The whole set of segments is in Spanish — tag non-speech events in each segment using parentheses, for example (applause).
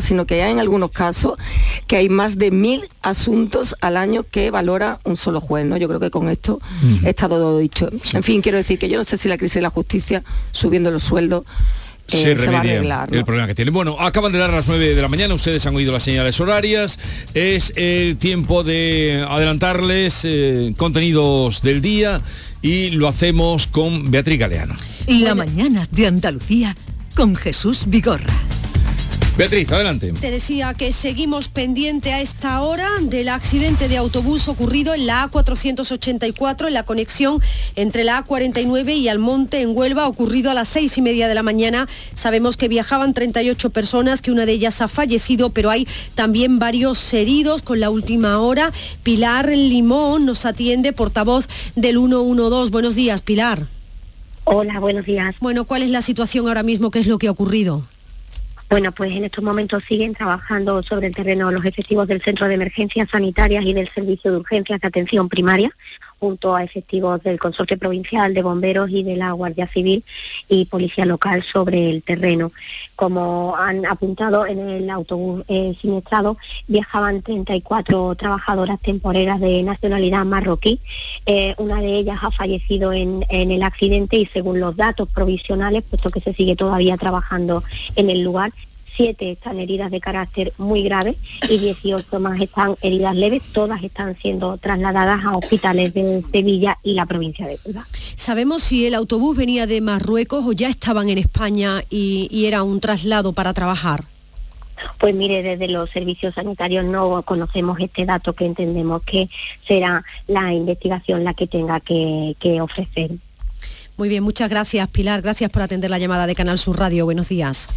sino que hay en algunos casos que hay más de mil asuntos al año que valora un solo juez. ¿no? Yo creo que con esto está todo dicho. En fin, quiero decir que yo no sé si la crisis de la justicia, subiendo los sueldos, eh, se, va a arreglar. El problema que tiene. Bueno, acaban de dar las 9 de la mañana, ustedes han oído las señales horarias. Es el tiempo de adelantarles eh, contenidos del día y lo hacemos con Beatriz Galeano. La mañana de Andalucía con Jesús Vigorra. Beatriz, adelante. Te decía que seguimos pendiente a esta hora del accidente de autobús ocurrido en la A484, en la conexión entre la A49 y Almonte, en Huelva, ocurrido a las seis y media de la mañana. Sabemos que viajaban 38 personas, que una de ellas ha fallecido, pero hay también varios heridos con la última hora. Pilar Limón nos atiende, portavoz del 112. Buenos días, Pilar. Hola, buenos días. Bueno, ¿cuál es la situación ahora mismo? ¿Qué es lo que ha ocurrido? Bueno, pues en estos momentos siguen trabajando sobre el terreno los efectivos del Centro de Emergencias Sanitarias y del Servicio de Urgencias de Atención Primaria, junto a efectivos del Consorcio Provincial de Bomberos y de la Guardia Civil y Policía Local sobre el terreno. Como han apuntado en el autobús eh, siniestrado, viajaban 34 trabajadoras temporeras de nacionalidad marroquí. Eh, una de ellas ha fallecido en, en el accidente y según los datos provisionales, puesto que se sigue todavía trabajando en el lugar, siete están heridas de carácter muy grave y 18 más están heridas leves. Todas están siendo trasladadas a hospitales de Sevilla y la provincia de Cuba. ¿Sabemos si el autobús venía de Marruecos o ya estaban en España y, y era un traslado para trabajar? Pues mire, desde los servicios sanitarios no conocemos este dato que entendemos que será la investigación la que tenga que, que ofrecer. Muy bien, muchas gracias Pilar, gracias por atender la llamada de Canal Sur Radio. Buenos días.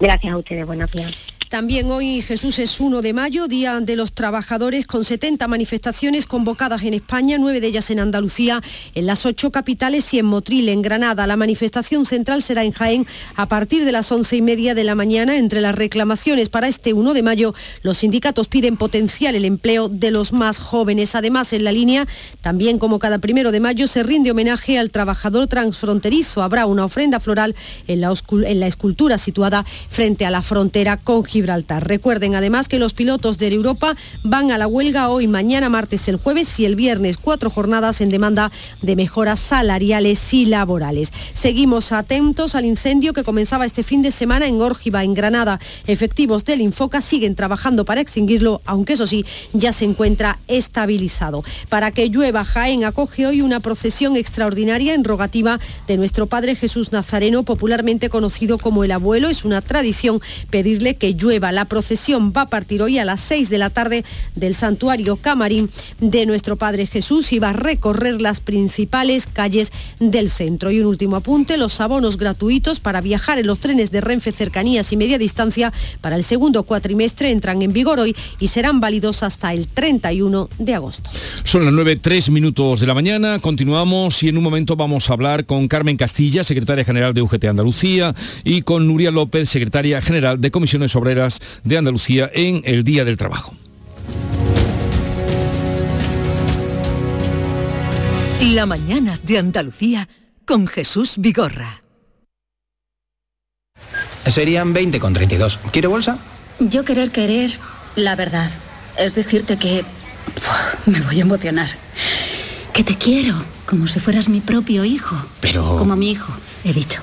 Gracias a ustedes, buenos días. También hoy Jesús es 1 de mayo, Día de los Trabajadores, con 70 manifestaciones convocadas en España, nueve de ellas en Andalucía, en las ocho capitales y en Motril, en Granada. La manifestación central será en Jaén a partir de las once y media de la mañana. Entre las reclamaciones para este 1 de mayo, los sindicatos piden potenciar el empleo de los más jóvenes. Además, en la línea, también como cada primero de mayo, se rinde homenaje al trabajador transfronterizo. Habrá una ofrenda floral en la, escultura situada frente a la frontera con Gibraltar. Recuerden además que los pilotos de Europa van a la huelga hoy, mañana, martes, el jueves y el viernes, cuatro jornadas en demanda de mejoras salariales y laborales. Seguimos atentos al incendio que comenzaba este fin de semana en Órgiva, en Granada. Efectivos del Infoca siguen trabajando para extinguirlo, aunque eso sí, ya se encuentra estabilizado. Para que llueva, Jaén acoge hoy una procesión extraordinaria en rogativa de nuestro Padre Jesús Nazareno, popularmente conocido como el abuelo. Es una tradición pedirle que llueva la procesión va a partir hoy a las 6 de la tarde del santuario Camarín de nuestro Padre Jesús y va a recorrer las principales calles del centro. Y un último apunte, los abonos gratuitos para viajar en los trenes de Renfe cercanías y media distancia para el segundo cuatrimestre entran en vigor hoy y serán válidos hasta el 31 de agosto. Son las 9, 3 minutos de la mañana, continuamos y en un momento vamos a hablar con Carmen Castilla, secretaria general de UGT Andalucía, y con Nuria López, secretaria general de Comisiones Obreras de Andalucía en el Día del Trabajo. La mañana de Andalucía con Jesús Vigorra. Serían 20 con 32. ¿Quiere bolsa? Yo querer querer la verdad. Es decirte que me voy a emocionar. Que te quiero, como si fueras mi propio hijo. Pero... Como mi hijo, he dicho.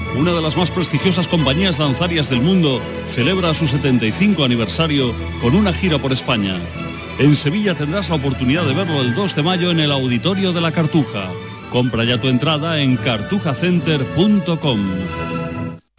una de las más prestigiosas compañías danzarias del mundo, celebra su 75 aniversario con una gira por España. En Sevilla tendrás la oportunidad de verlo el 2 de mayo en el Auditorio de la Cartuja. Compra ya tu entrada en cartujacenter.com.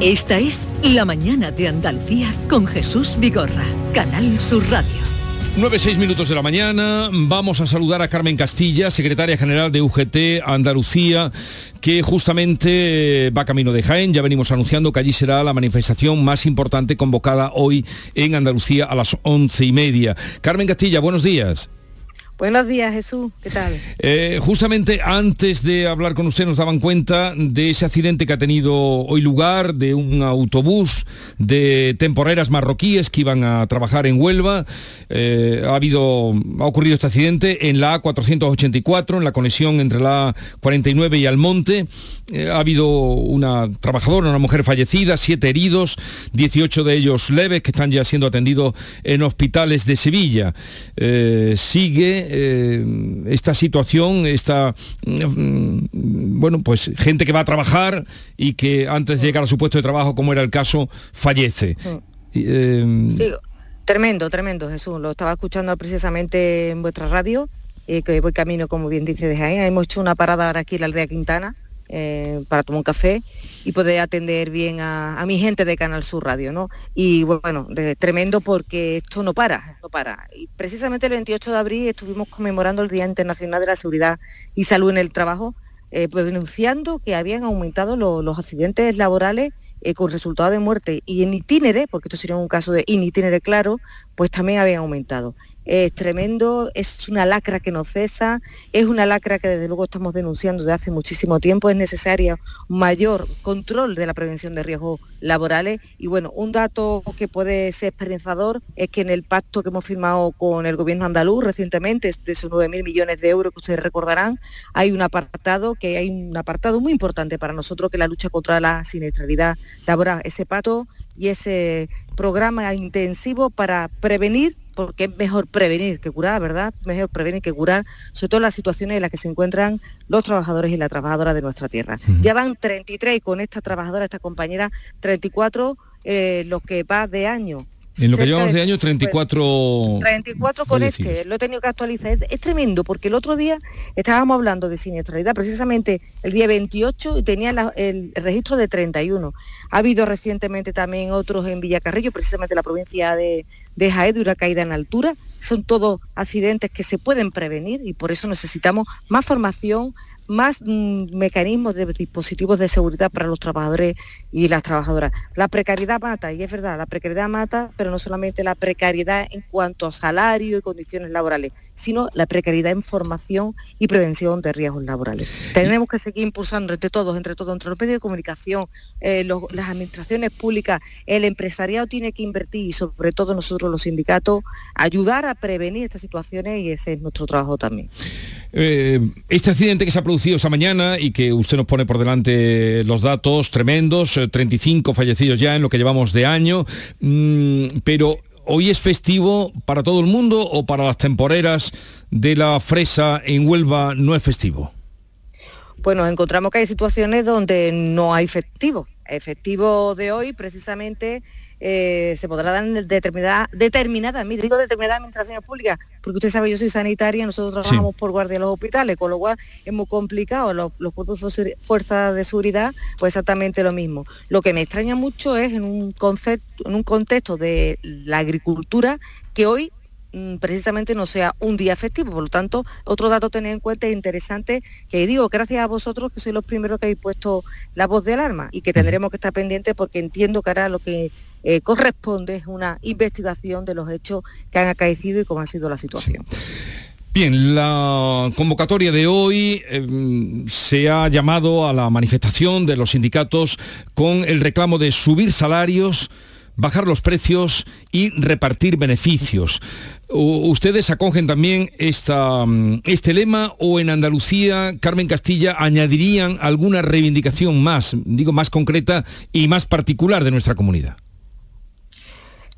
Esta es La Mañana de Andalucía con Jesús Vigorra, Canal Sur Radio. 9-6 minutos de la mañana, vamos a saludar a Carmen Castilla, secretaria general de UGT Andalucía, que justamente va camino de Jaén. Ya venimos anunciando que allí será la manifestación más importante convocada hoy en Andalucía a las once y media. Carmen Castilla, buenos días. Buenos días, Jesús. ¿Qué tal? Eh, justamente antes de hablar con usted nos daban cuenta de ese accidente que ha tenido hoy lugar, de un autobús de temporeras marroquíes que iban a trabajar en Huelva. Eh, ha, habido, ha ocurrido este accidente en la A484, en la conexión entre la A49 y Almonte. Eh, ha habido una trabajadora, una mujer fallecida, siete heridos, 18 de ellos leves que están ya siendo atendidos en hospitales de Sevilla. sigue eh, esta situación, esta mm, bueno, pues gente que va a trabajar y que antes de llegar a su puesto de trabajo, como era el caso, fallece. Eh, sí, tremendo, tremendo, Jesús. Lo estaba escuchando precisamente en vuestra radio, eh, que voy camino, como bien dice, de Jaén. Hemos hecho una parada ahora aquí en la aldea Quintana eh, para tomar un café y poder atender bien a, mi gente de Canal Sur Radio, ¿no? Y bueno, tremendo porque esto no para, no para. Y precisamente el 28 de abril estuvimos conmemorando el Día Internacional de la Seguridad y Salud en el Trabajo, eh, pues denunciando que habían aumentado los accidentes laborales eh, con resultado de muerte y en itinere, porque esto sería un caso de in itinere claro, pues también habían aumentado es tremendo, es una lacra que no cesa, es una lacra que desde luego estamos denunciando desde hace muchísimo tiempo, es necesario mayor control de la prevención de riesgos laborales. Y bueno, un dato que puede ser esperanzador es que en el pacto que hemos firmado con el gobierno andaluz recientemente, de esos 9.000 millones de euros que ustedes recordarán, hay un apartado que hay un apartado muy importante para nosotros que es la lucha contra la siniestralidad laboral, ese pacto y ese programa intensivo para prevenir porque es mejor prevenir que curar, ¿verdad? Mejor prevenir que curar, sobre todo las situaciones en las que se encuentran los trabajadores y las trabajadoras de nuestra tierra. Ya van 33 con esta trabajadora, esta compañera, 34 eh, los que va de año en lo que llevamos de año, 34... 34 con este, lo he tenido que actualizar. Es, tremendo, porque el otro día estábamos hablando de siniestralidad, precisamente el día 28, y tenía el, registro de 31. Ha habido recientemente también otros en Villacarrillo, precisamente la provincia de, de Jaén, de una caída en altura. Son todos accidentes que se pueden prevenir y por eso necesitamos más formación, más mm, mecanismos de dispositivos de seguridad para los trabajadores y las trabajadoras. La precariedad mata, y es verdad, la precariedad mata, pero no solamente la precariedad en cuanto a salario y condiciones laborales, sino la precariedad en formación y prevención de riesgos laborales. Tenemos que seguir impulsando entre todos, entre todos, entre los medios de comunicación, eh, las administraciones públicas, el empresariado tiene que invertir y sobre todo nosotros los sindicatos, ayudar a prevenir estas situaciones y ese es nuestro trabajo también. Eh, este accidente que se ha producido esta mañana y que usted nos pone por delante los datos tremendos, 35 eh, fallecidos ya en lo que llevamos de año, mm, pero ¿hoy es festivo para todo el mundo o para las temporeras de la fresa en Huelva no es festivo? Pues nos encontramos que hay situaciones donde no hay festivo. Efectivo de hoy precisamente eh, se podrá dar en determinada, determinada, digo determinada administraciones públicas, porque usted sabe, yo soy sanitaria, nosotros trabajamos por guardia de los hospitales, con lo cual es muy complicado, los, los cuerpos de fuerza de seguridad, pues exactamente lo mismo. Lo que me extraña mucho es en un concepto, en un contexto de la agricultura que hoy precisamente no sea un día festivo. Por lo tanto, otro dato a tener en cuenta es interesante, que digo, gracias a vosotros que sois los primeros que habéis puesto la voz de alarma y que tendremos que estar pendientes porque entiendo que ahora lo que eh, corresponde es una investigación de los hechos que han acaecido y cómo ha sido la situación. Bien, la convocatoria de hoy em, se ha llamado a la manifestación de los sindicatos con el reclamo de subir salarios bajar los precios y repartir beneficios. ¿Ustedes acogen también esta, mm, este lema o en Andalucía, Carmen Castilla, añadirían alguna reivindicación más, digo, más concreta y más particular de nuestra comunidad?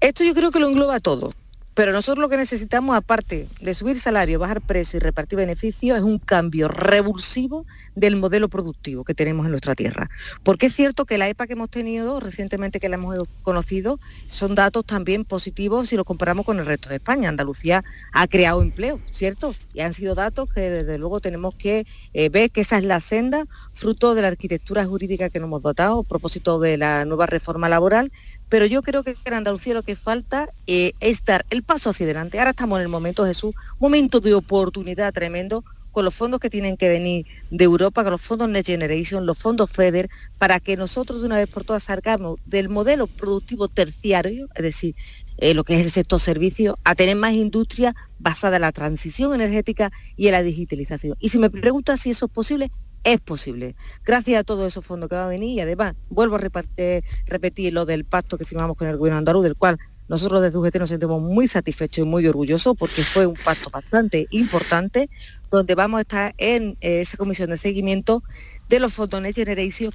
Esto yo creo que lo engloba todo. Pero nosotros lo que necesitamos, aparte de subir salario, bajar precio y repartir beneficios, es un cambio revulsivo del modelo productivo que tenemos en nuestra tierra. Porque es cierto que la EPA que hemos tenido recientemente, que la hemos conocido, son datos también positivos si los comparamos con el resto de España. Andalucía ha creado empleo, ¿cierto? Y han sido datos que desde luego tenemos que eh, ver que esa es la senda, fruto de la arquitectura jurídica que nos hemos dotado a propósito de la nueva reforma laboral, pero yo creo que en Andalucía lo que falta eh, es dar el paso hacia adelante. Ahora estamos en el momento, Jesús, momento de oportunidad tremendo con los fondos que tienen que venir de Europa, con los fondos Next Generation, los fondos FEDER, para que nosotros de una vez por todas salgamos del modelo productivo terciario, es decir, eh, lo que es el sector servicio, a tener más industria basada en la transición energética y en la digitalización. Y si me preguntas si eso es posible, es posible. Gracias a todos esos fondos que van a venir y además vuelvo a repetir lo del pacto que firmamos con el gobierno andaluz, del cual nosotros desde UGT nos sentimos muy satisfechos y muy orgullosos porque fue un pacto bastante importante donde vamos a estar en eh, esa comisión de seguimiento de los fondos Next Generation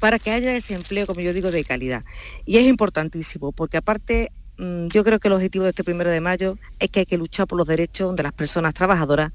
para que haya ese empleo, como yo digo, de calidad. Y es importantísimo porque aparte mm, yo creo que el objetivo de este primero de mayo es que hay que luchar por los derechos de las personas trabajadoras,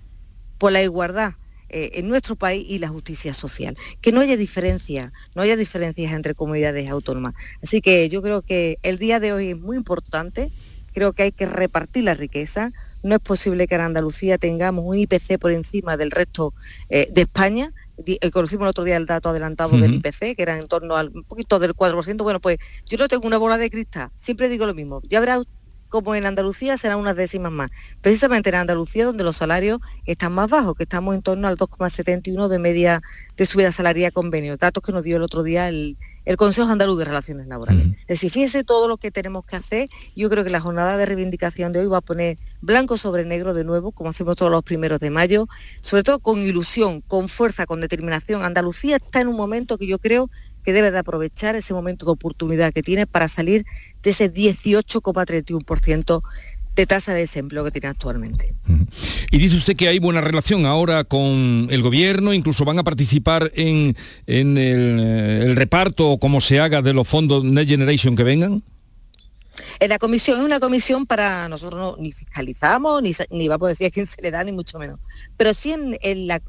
por la igualdad eh, en nuestro país y la justicia social. Que no haya diferencia, no haya diferencias entre comunidades autónomas. Así que yo creo que el día de hoy es muy importante, creo que hay que repartir la riqueza. No es posible que en Andalucía tengamos un IPC por encima del resto eh, de España. Eh, conocimos el otro día el dato adelantado del IPC, que era en torno al un poquito del 4%. Bueno, pues yo no tengo una bola de cristal. Siempre digo lo mismo. Ya verá como en Andalucía serán unas décimas más. Precisamente en Andalucía donde los salarios están más bajos, que estamos en torno al 2,71 de media de subida salaria convenio, datos que nos dio el otro día el, Consejo Andaluz de Relaciones Laborales. Es decir, fíjense todo lo que tenemos que hacer. Yo creo que la jornada de reivindicación de hoy va a poner blanco sobre negro de nuevo, como hacemos todos los primeros de mayo, sobre todo con ilusión, con fuerza, con determinación. Andalucía está en un momento que yo creo que debe de aprovechar ese momento de oportunidad que tiene para salir de ese 18,31% de tasa de desempleo que tiene actualmente. Y dice usted que hay buena relación ahora con el gobierno, incluso van a participar en, el, eh, el, reparto o como se haga de los fondos Next Generation que vengan. En la comisión es una comisión para nosotros no, ni fiscalizamos, ni, ni vamos a decir a quién se le da, ni mucho menos. Pero sí en, la,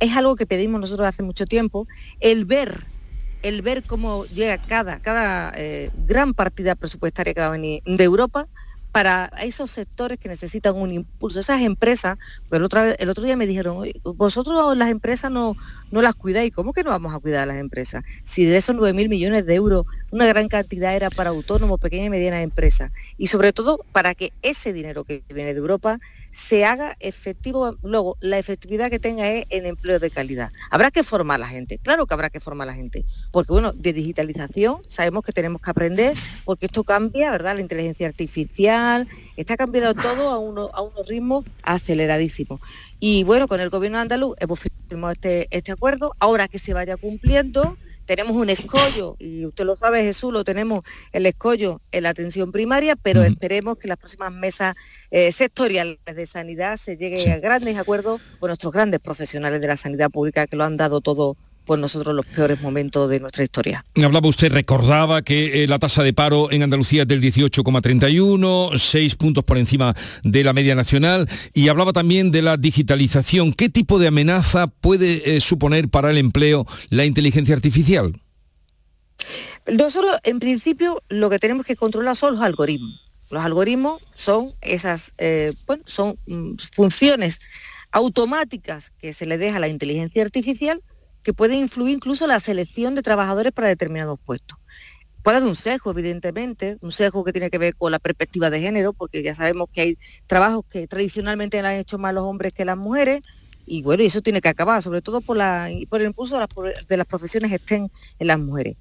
es algo que pedimos nosotros hace mucho tiempo, el ver el ver cómo llega cada, cada eh, gran partida presupuestaria que va a venir de Europa para esos sectores que necesitan un impulso. Esas empresas, el otro, el otro día me dijeron, vosotros las empresas no, no las cuidáis, ¿cómo que no vamos a cuidar a las empresas? Si de esos 9 mil millones de euros, una gran cantidad era para autónomos, pequeñas y medianas empresas. Y sobre todo para que ese dinero que viene de Europa se haga efectivo, luego la efectividad que tenga es en empleo de calidad. Habrá que formar a la gente, claro que habrá que formar a la gente, porque bueno, de digitalización sabemos que tenemos que aprender, porque esto cambia, ¿verdad? La inteligencia artificial, está cambiando todo a, uno, a unos ritmos aceleradísimos. Y bueno, con el gobierno andaluz hemos firmado este, este acuerdo, ahora que se vaya cumpliendo, tenemos un escollo, y usted lo sabe Jesús, lo tenemos el escollo en la atención primaria, pero esperemos que las próximas mesas eh, sectoriales de sanidad se llegue a grandes acuerdos con nuestros grandes profesionales de la sanidad pública que lo han dado todo pues nosotros los peores momentos de nuestra historia. Hablaba usted, recordaba que eh, la tasa de paro en Andalucía es del 18,31, seis puntos por encima de la media nacional, y hablaba también de la digitalización. ¿Qué tipo de amenaza puede eh, suponer para el empleo la inteligencia artificial? Nosotros, en principio, lo que tenemos que controlar son los algoritmos. Los algoritmos son esas, eh, bueno, son mm, funciones automáticas que se le deja a la inteligencia artificial que pueden influir incluso la selección de trabajadores para determinados puestos. Puede haber un sesgo, evidentemente, un sesgo que tiene que ver con la perspectiva de género, porque ya sabemos que hay trabajos que tradicionalmente han hecho más los hombres que las mujeres, y bueno, eso tiene que acabar, sobre todo por, la, por el impulso de las, profesiones estén en las mujeres.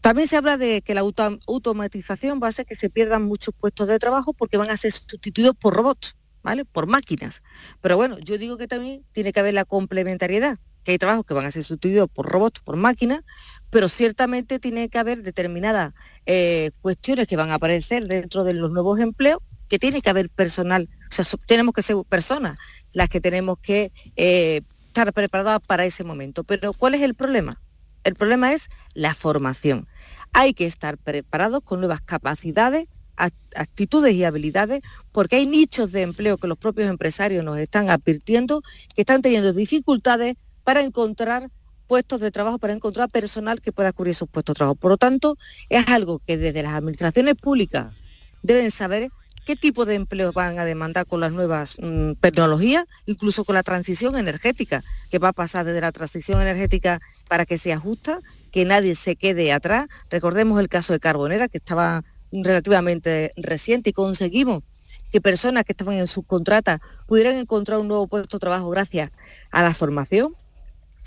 También se habla de que la automatización va a hacer que se pierdan muchos puestos de trabajo porque van a ser sustituidos por robots, ¿vale? Por máquinas. Pero bueno, yo digo que también tiene que haber la complementariedad, que hay trabajos que van a ser sustituidos por robots, por máquinas, pero ciertamente tiene que haber determinadas eh, cuestiones que van a aparecer dentro de los nuevos empleos, que tiene que haber personal, o sea, tenemos que ser personas las que tenemos que eh, estar preparadas para ese momento. Pero ¿cuál es el problema? El problema es la formación. Hay que estar preparados con nuevas capacidades, actitudes y habilidades, porque hay nichos de empleo que los propios empresarios nos están advirtiendo que están teniendo dificultades para encontrar puestos de trabajo para encontrar personal que pueda cubrir esos puestos de trabajo. Por lo tanto, es algo que desde las administraciones públicas deben saber qué tipo de empleo van a demandar con las nuevas mm, tecnologías, incluso con la transición energética, que va a pasar desde la transición energética para que sea justa, que nadie se quede atrás. Recordemos el caso de Carbonera, que estaba relativamente reciente y conseguimos que personas que estaban en subcontrata pudieran encontrar un nuevo puesto de trabajo gracias a la formación.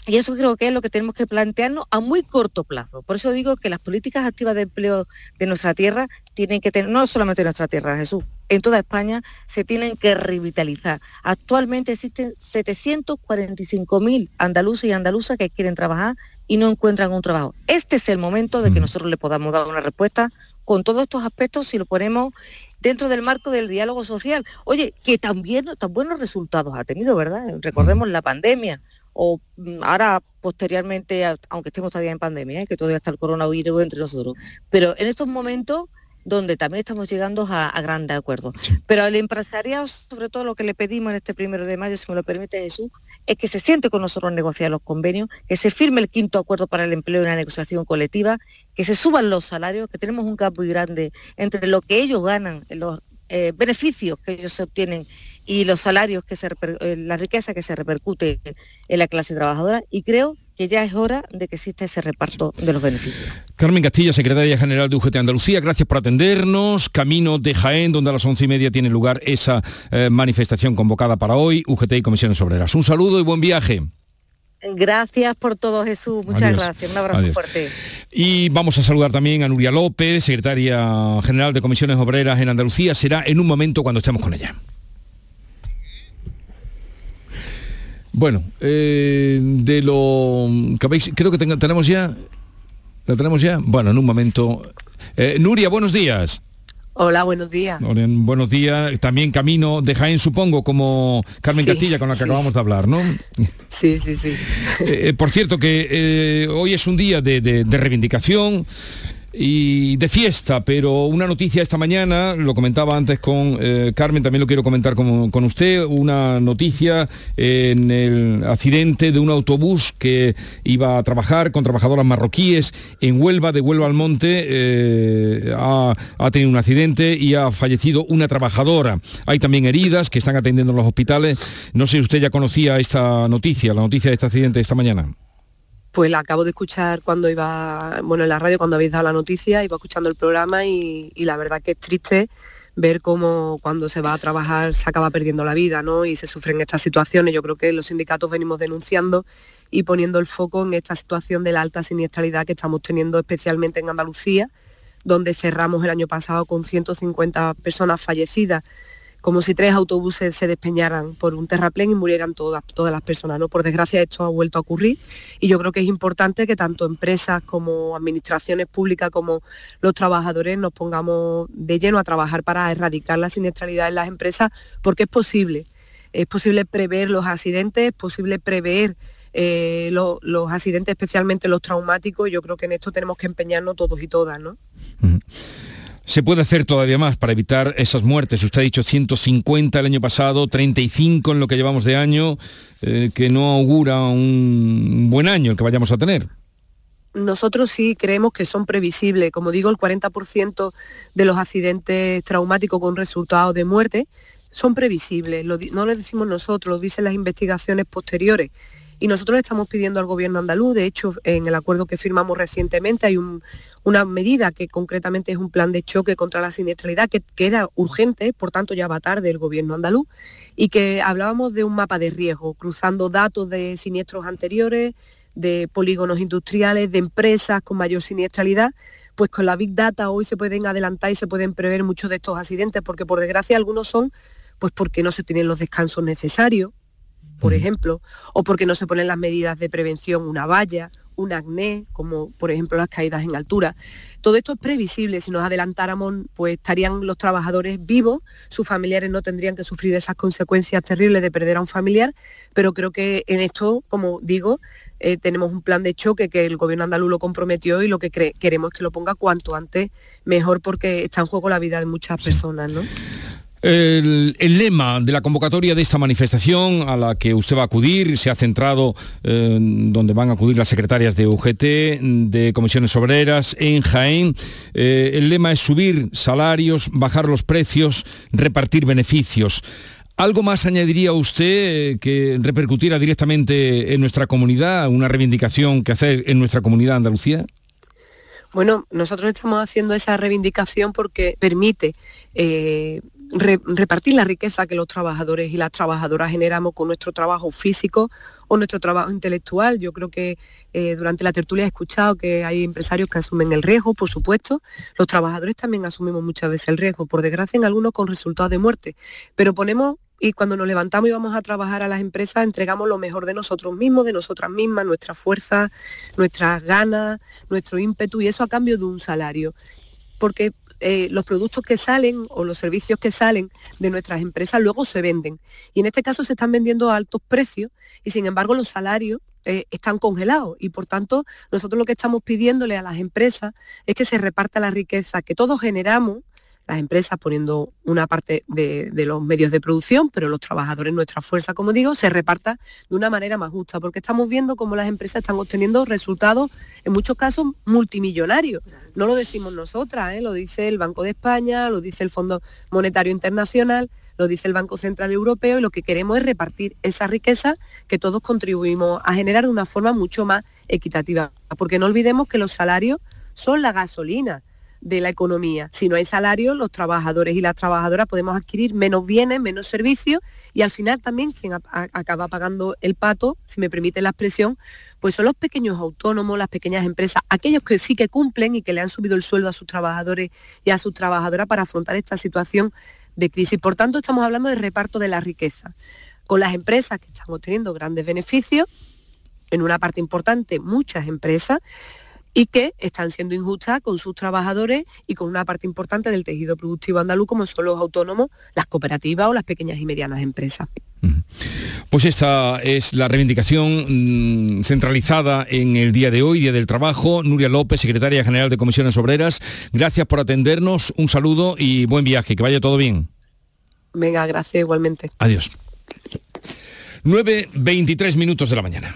Y eso creo que es lo que tenemos que plantearnos a muy corto plazo. Por eso digo que las políticas activas de empleo de nuestra tierra tienen que tener, no solamente en nuestra tierra, Jesús, en toda España se tienen que revitalizar. Actualmente existen 745.000 andaluces y andaluzas que quieren trabajar y no encuentran un trabajo. Este es el momento de que mm. nosotros le podamos dar una respuesta con todos estos aspectos si lo ponemos dentro del marco del diálogo social. Oye, que también tan buenos resultados ha tenido, ¿verdad? Recordemos la pandemia o mm, ahora posteriormente, aunque estemos todavía en pandemia, ¿eh? que todavía está el coronavirus entre nosotros, pero en estos momentos donde también estamos llegando a, grandes acuerdos. Pero al empresariado, sobre todo lo que le pedimos en este primero de mayo, si me lo permite Jesús, es que se siente con nosotros a negociar los convenios, que se firme el quinto acuerdo para el empleo y la negociación colectiva, que se suban los salarios, que tenemos un gap muy grande entre lo que ellos ganan, los eh, beneficios que ellos obtienen y los salarios que se eh, la riqueza que se repercute en la clase trabajadora y creo que ya es hora de que exista ese reparto de los beneficios. Carmen Castilla, secretaria general de UGT Andalucía, gracias por atendernos. Camino de Jaén, donde a las once y media tiene lugar esa eh, manifestación convocada para hoy, UGT y Comisiones Obreras. Un saludo y buen viaje. Gracias por todo, Jesús. Muchas gracias. Un abrazo fuerte. Y vamos a saludar también a Nuria López, secretaria general de Comisiones Obreras en Andalucía. Será en un momento cuando estemos con ella. Bueno, eh, de lo que creo que tenemos ya, ¿la tenemos ya? Bueno, en un momento. Eh, Nuria, buenos días. Hola, buenos días. buenos días. También camino de Jaén, supongo, como Carmen Castilla, con la que acabamos de hablar, ¿no? Sí, sí, sí. Eh, por cierto, que hoy es un día de reivindicación y de fiesta, pero una noticia esta mañana, lo comentaba antes con eh, Carmen, también lo quiero comentar con, con, usted, una noticia en el accidente de un autobús que iba a trabajar con trabajadoras marroquíes en Huelva, de Huelva al Monte, eh, ha, ha, tenido un accidente y ha fallecido una trabajadora. Hay también heridas que están atendiendo en los hospitales. No sé si usted ya conocía esta noticia, la noticia de este accidente esta mañana pues la acabo de escuchar cuando iba, bueno, en la radio cuando habéis dado la noticia, iba escuchando el programa y, la verdad que es triste ver cómo cuando se va a trabajar se acaba perdiendo la vida, ¿no? Y se sufren estas situaciones. Yo creo que los sindicatos venimos denunciando y poniendo el foco en esta situación de la alta siniestralidad que estamos teniendo especialmente en Andalucía, donde cerramos el año pasado con 150 personas fallecidas como si tres autobuses se despeñaran por un terraplén y murieran todas, todas las personas. ¿no? Por desgracia esto ha vuelto a ocurrir y yo creo que es importante que tanto empresas como administraciones públicas como los trabajadores nos pongamos de lleno a trabajar para erradicar la siniestralidad en las empresas porque es posible. Es posible prever los accidentes, es posible prever eh, los accidentes, especialmente los traumáticos. Yo creo que en esto tenemos que empeñarnos todos y todas. ¿no? Se puede hacer todavía más para evitar esas muertes. Usted ha dicho 150 el año pasado, 35 en lo que llevamos de año, eh, que no augura un buen año el que vayamos a tener. nosotros sí creemos que son previsibles. Como digo, el 40% de los accidentes traumáticos con resultado de muerte son previsibles. no lo decimos nosotros, lo dicen las investigaciones posteriores. Y nosotros estamos pidiendo al gobierno andaluz, de hecho, en el acuerdo que firmamos recientemente hay una medida que concretamente es un plan de choque contra la siniestralidad que, que, era urgente, por tanto ya va tarde el gobierno andaluz, y que hablábamos de un mapa de riesgo, cruzando datos de siniestros anteriores, de polígonos industriales, de empresas con mayor siniestralidad, pues con la Big Data hoy se pueden adelantar y se pueden prever muchos de estos accidentes, porque por desgracia algunos son pues porque no se tienen los descansos necesarios, por ejemplo, o porque no se ponen las medidas de prevención, una valla, un acné, como por ejemplo las caídas en altura. Todo esto es previsible, si nos adelantáramos, pues estarían los trabajadores vivos, sus familiares no tendrían que sufrir esas consecuencias terribles de perder a un familiar, pero creo que en esto, como digo, eh, tenemos un plan de choque que el gobierno andaluz lo comprometió y lo que queremos es que lo ponga cuanto antes mejor porque está en juego la vida de muchas personas. ¿no? El, lema de la convocatoria de esta manifestación a la que usted va a acudir se ha centrado eh, donde van a acudir las secretarias de UGT, de comisiones obreras en Jaén. Eh, el lema es subir salarios, bajar los precios, repartir beneficios. ¿Algo más añadiría usted eh, que repercutiera directamente en nuestra comunidad, una reivindicación que hacer en nuestra comunidad Andalucía? Bueno, nosotros estamos haciendo esa reivindicación porque permite repartir la riqueza que los trabajadores y las trabajadoras generamos con nuestro trabajo físico o nuestro trabajo intelectual. Yo creo que eh, durante la tertulia he escuchado que hay empresarios que asumen el riesgo, por supuesto. Los trabajadores también asumimos muchas veces el riesgo, por desgracia en algunos con resultados de muerte. Pero ponemos y cuando nos levantamos y vamos a trabajar a las empresas, entregamos lo mejor de nosotros mismos, de nosotras mismas, nuestra fuerza, nuestras ganas, nuestro ímpetu, y eso a cambio de un salario. Porque eh, los productos que salen o los servicios que salen de nuestras empresas luego se venden. Y en este caso se están vendiendo a altos precios y sin embargo los salarios eh, están congelados. Y por tanto, nosotros lo que estamos pidiéndole a las empresas es que se reparta la riqueza que todos generamos las empresas poniendo una parte de, los medios de producción, pero los trabajadores, nuestra fuerza, como digo, se reparta de una manera más justa, porque estamos viendo cómo las empresas están obteniendo resultados, en muchos casos, multimillonarios. No lo decimos nosotras, ¿eh? lo dice el Banco de España, lo dice el Fondo Monetario Internacional, lo dice el Banco Central Europeo, y lo que queremos es repartir esa riqueza que todos contribuimos a generar de una forma mucho más equitativa. Porque no olvidemos que los salarios son la gasolina de la economía. Si no hay salario, los trabajadores y las trabajadoras podemos adquirir menos bienes, menos servicios y al final también quien acaba pagando el pato, si me permite la expresión, pues son los pequeños autónomos, las pequeñas empresas, aquellos que sí que cumplen y que le han subido el sueldo a sus trabajadores y a sus trabajadoras para afrontar esta situación de crisis. Por tanto, estamos hablando de reparto de la riqueza. Con las empresas que están obteniendo grandes beneficios, en una parte importante muchas empresas, y que están siendo injustas con sus trabajadores y con una parte importante del tejido productivo andaluz como son los autónomos, las cooperativas o las pequeñas y medianas empresas. Pues esta es la reivindicación mm, centralizada en el día de hoy, Día del Trabajo. Nuria López, secretaria general de Comisiones Obreras, gracias por atendernos, un saludo y buen viaje, que vaya todo bien. Venga, gracias igualmente. Adiós. 9.23 minutos de la mañana.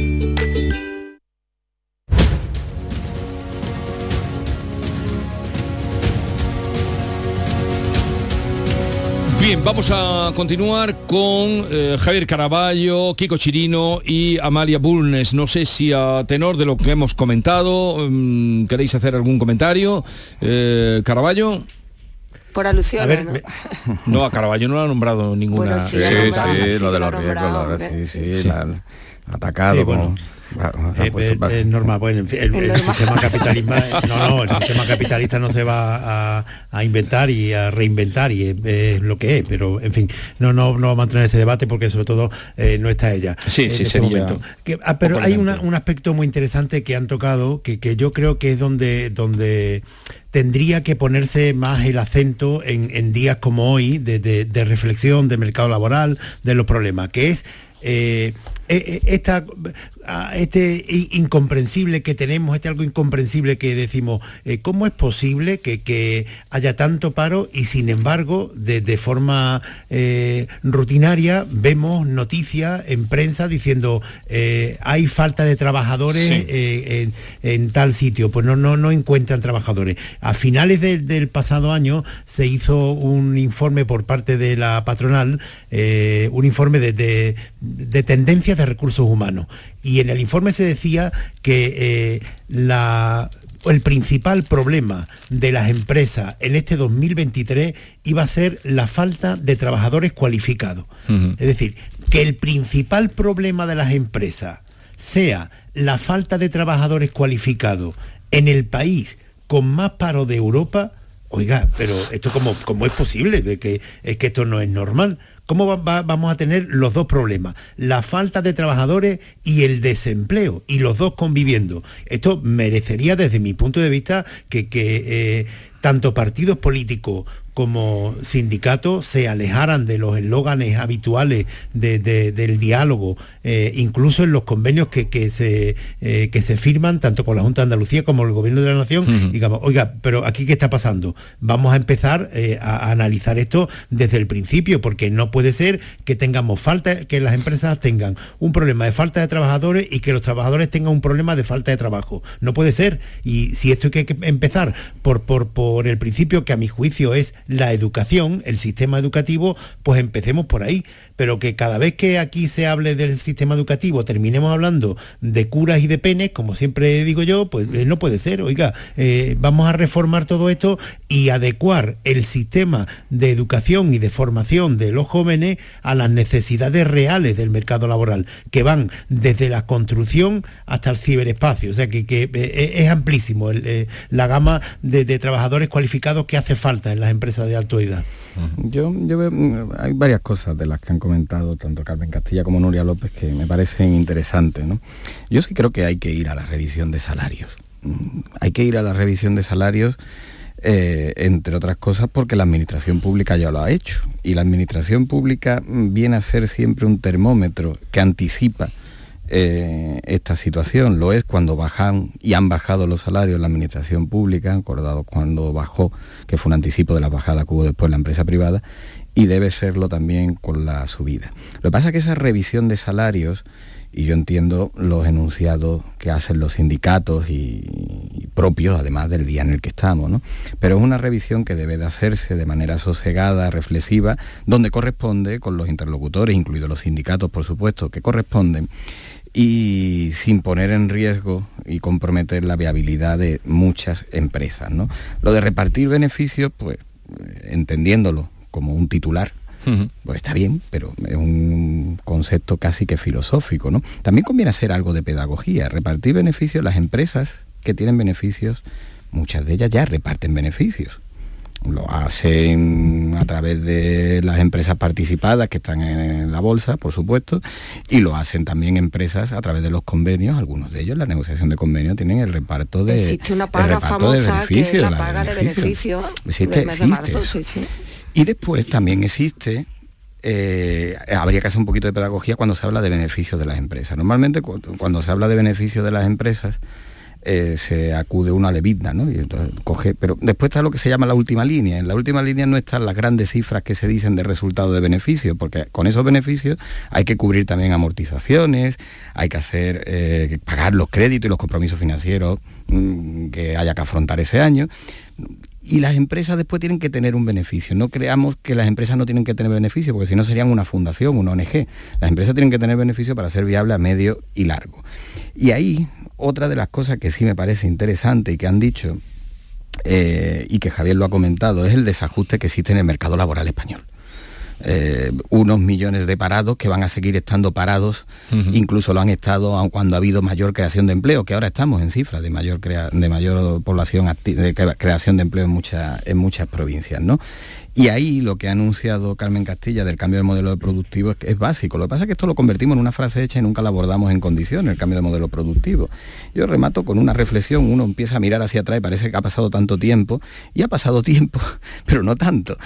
Bien, vamos a continuar con eh, Javier Caraballo, Kiko Chirino y Amalia Bulnes. No sé si a tenor de lo que hemos comentado, mm, ¿queréis hacer algún comentario? Eh, Caraballo. Por alusión. ¿no? a Caraballo no lo ha nombrado ninguna. sí, sí, lo de los riesgos, sí, sí, atacado. Es, normal, bueno, el, sistema capitalista, (laughs) no, no, el sistema capitalista no se va a, inventar y a reinventar y es, lo que es, pero en fin, no, no, no vamos a mantener ese debate porque sobre todo eh, no está ella. Sí, sí, este momento. Ah, pero hay un aspecto muy interesante que han tocado, que, que yo creo que es donde, donde tendría que ponerse más el acento en, días como hoy de, reflexión del mercado laboral, de los problemas, que es eh, eh, esta este incomprensible que tenemos, este algo incomprensible que decimos, eh, ¿cómo es posible que, haya tanto paro y sin embargo de, forma eh, rutinaria vemos noticias en prensa diciendo eh, hay falta de trabajadores en, tal sitio? Pues no, no, no encuentran trabajadores. A finales del pasado año se hizo un informe por parte de la patronal, un informe de, de tendencias de recursos humanos y en el informe se decía que eh, el principal problema de las empresas en este 2023 iba a ser la falta de trabajadores cualificados. Es decir, que el principal problema de las empresas sea la falta de trabajadores cualificados en el país con más paro de Europa, oiga, pero esto como, como es posible, de que, es que esto no es normal. ¿Cómo vamos a tener los dos problemas? La falta de trabajadores y el desempleo, y los dos conviviendo. Esto merecería, desde mi punto de vista, que, eh, tanto partidos políticos como sindicatos se alejaran de los eslóganes habituales del diálogo, eh, incluso en los convenios que, se, eh, que se firman tanto con la Junta de Andalucía como el Gobierno de la Nación, digamos, oiga, pero aquí qué está pasando? Vamos a empezar eh, a, analizar esto desde el principio, porque no puede ser que tengamos falta, que las empresas tengan un problema de falta de trabajadores y que los trabajadores tengan un problema de falta de trabajo. No puede ser. Y si esto hay que empezar por, por, por el principio que a mi juicio es la educación, el sistema educativo, pues empecemos por ahí. Pero que cada vez que aquí se hable del sistema educativo terminemos hablando de curas y de penes, como siempre digo yo, pues eh, no puede ser. Oiga, eh, vamos a reformar todo esto y adecuar el sistema de educación y de formación de los jóvenes a las necesidades reales del mercado laboral, que van desde la construcción hasta el ciberespacio. O sea que, eh, es amplísimo la gama de trabajadores cualificados que hace falta en las empresas de alta edad. Yo, yo veo, mm, hay varias cosas de las que han comentado tanto Carmen Castilla como Nuria López que me parecen interesantes. Yo sí creo que hay que ir a la revisión de salarios. Mm, hay que ir a la revisión de salarios, eh, entre otras cosas, porque la administración pública ya lo ha hecho. Y la administración pública mm, viene a ser siempre un termómetro que anticipa eh, esta situación. Lo es cuando bajan y han bajado los salarios en la administración pública, acordado cuando bajó, que fue un anticipo de la bajada que hubo después la empresa privada, y debe serlo también con la subida. Lo que pasa es que esa revisión de salarios, y yo entiendo los enunciados que hacen los sindicatos y, propios, además del día en el que estamos, ¿no? Pero es una revisión que debe de hacerse de manera sosegada, reflexiva, donde corresponde con los interlocutores, incluidos los sindicatos, por supuesto, que corresponden, y sin poner en riesgo y comprometer la viabilidad de muchas empresas. ¿no? Lo de repartir beneficios, pues entendiéndolo como un titular, pues está bien, pero es un concepto casi que filosófico. ¿no? También conviene hacer algo de pedagogía, repartir beneficios, las empresas que tienen beneficios, muchas de ellas ya reparten beneficios lo hacen a través de las empresas participadas que están en la bolsa, por supuesto, y lo hacen también empresas a través de los convenios, algunos de ellos la negociación de convenios tienen el reparto de Existe una paga famosa que es la paga de beneficio. Existe, existe. Y después también existe eh, habría que hacer un poquito de pedagogía cuando se habla de beneficios de las empresas. Normalmente cuando se habla de beneficios de las empresas, eh, se acude uno a levitna, ¿no? Y entonces coge, pero después está lo que se llama la última línea. En la última línea no están las grandes cifras que se dicen de resultado de beneficio, porque con esos beneficios hay que cubrir también amortizaciones, hay que hacer eh, pagar los créditos y los compromisos financieros mm, que haya que afrontar ese año y las empresas después tienen que tener un beneficio. No creamos que las empresas no tienen que tener beneficio, porque si no serían una fundación, una ONG. Las empresas tienen que tener beneficio para ser viable a medio y largo. Y ahí otra de las cosas que sí me parece interesante y que han dicho, eh, y que Javier lo ha comentado, es el desajuste que existe en el mercado laboral español. Eh, unos millones de parados que van a seguir estando parados, incluso lo han estado cuando ha habido mayor creación de empleo, que ahora estamos en cifras de mayor, de mayor población, de creación de empleo en, muchas en muchas provincias. ¿no? Y ahí lo que ha anunciado Carmen Castilla del cambio de modelo productivo es, es, básico. Lo que pasa es que esto lo convertimos en una frase hecha y nunca la abordamos en condiciones, el cambio de modelo productivo. Yo remato con una reflexión, uno empieza a mirar hacia atrás y parece que ha pasado tanto tiempo, y ha pasado (laughs) tiempo, pero no tanto.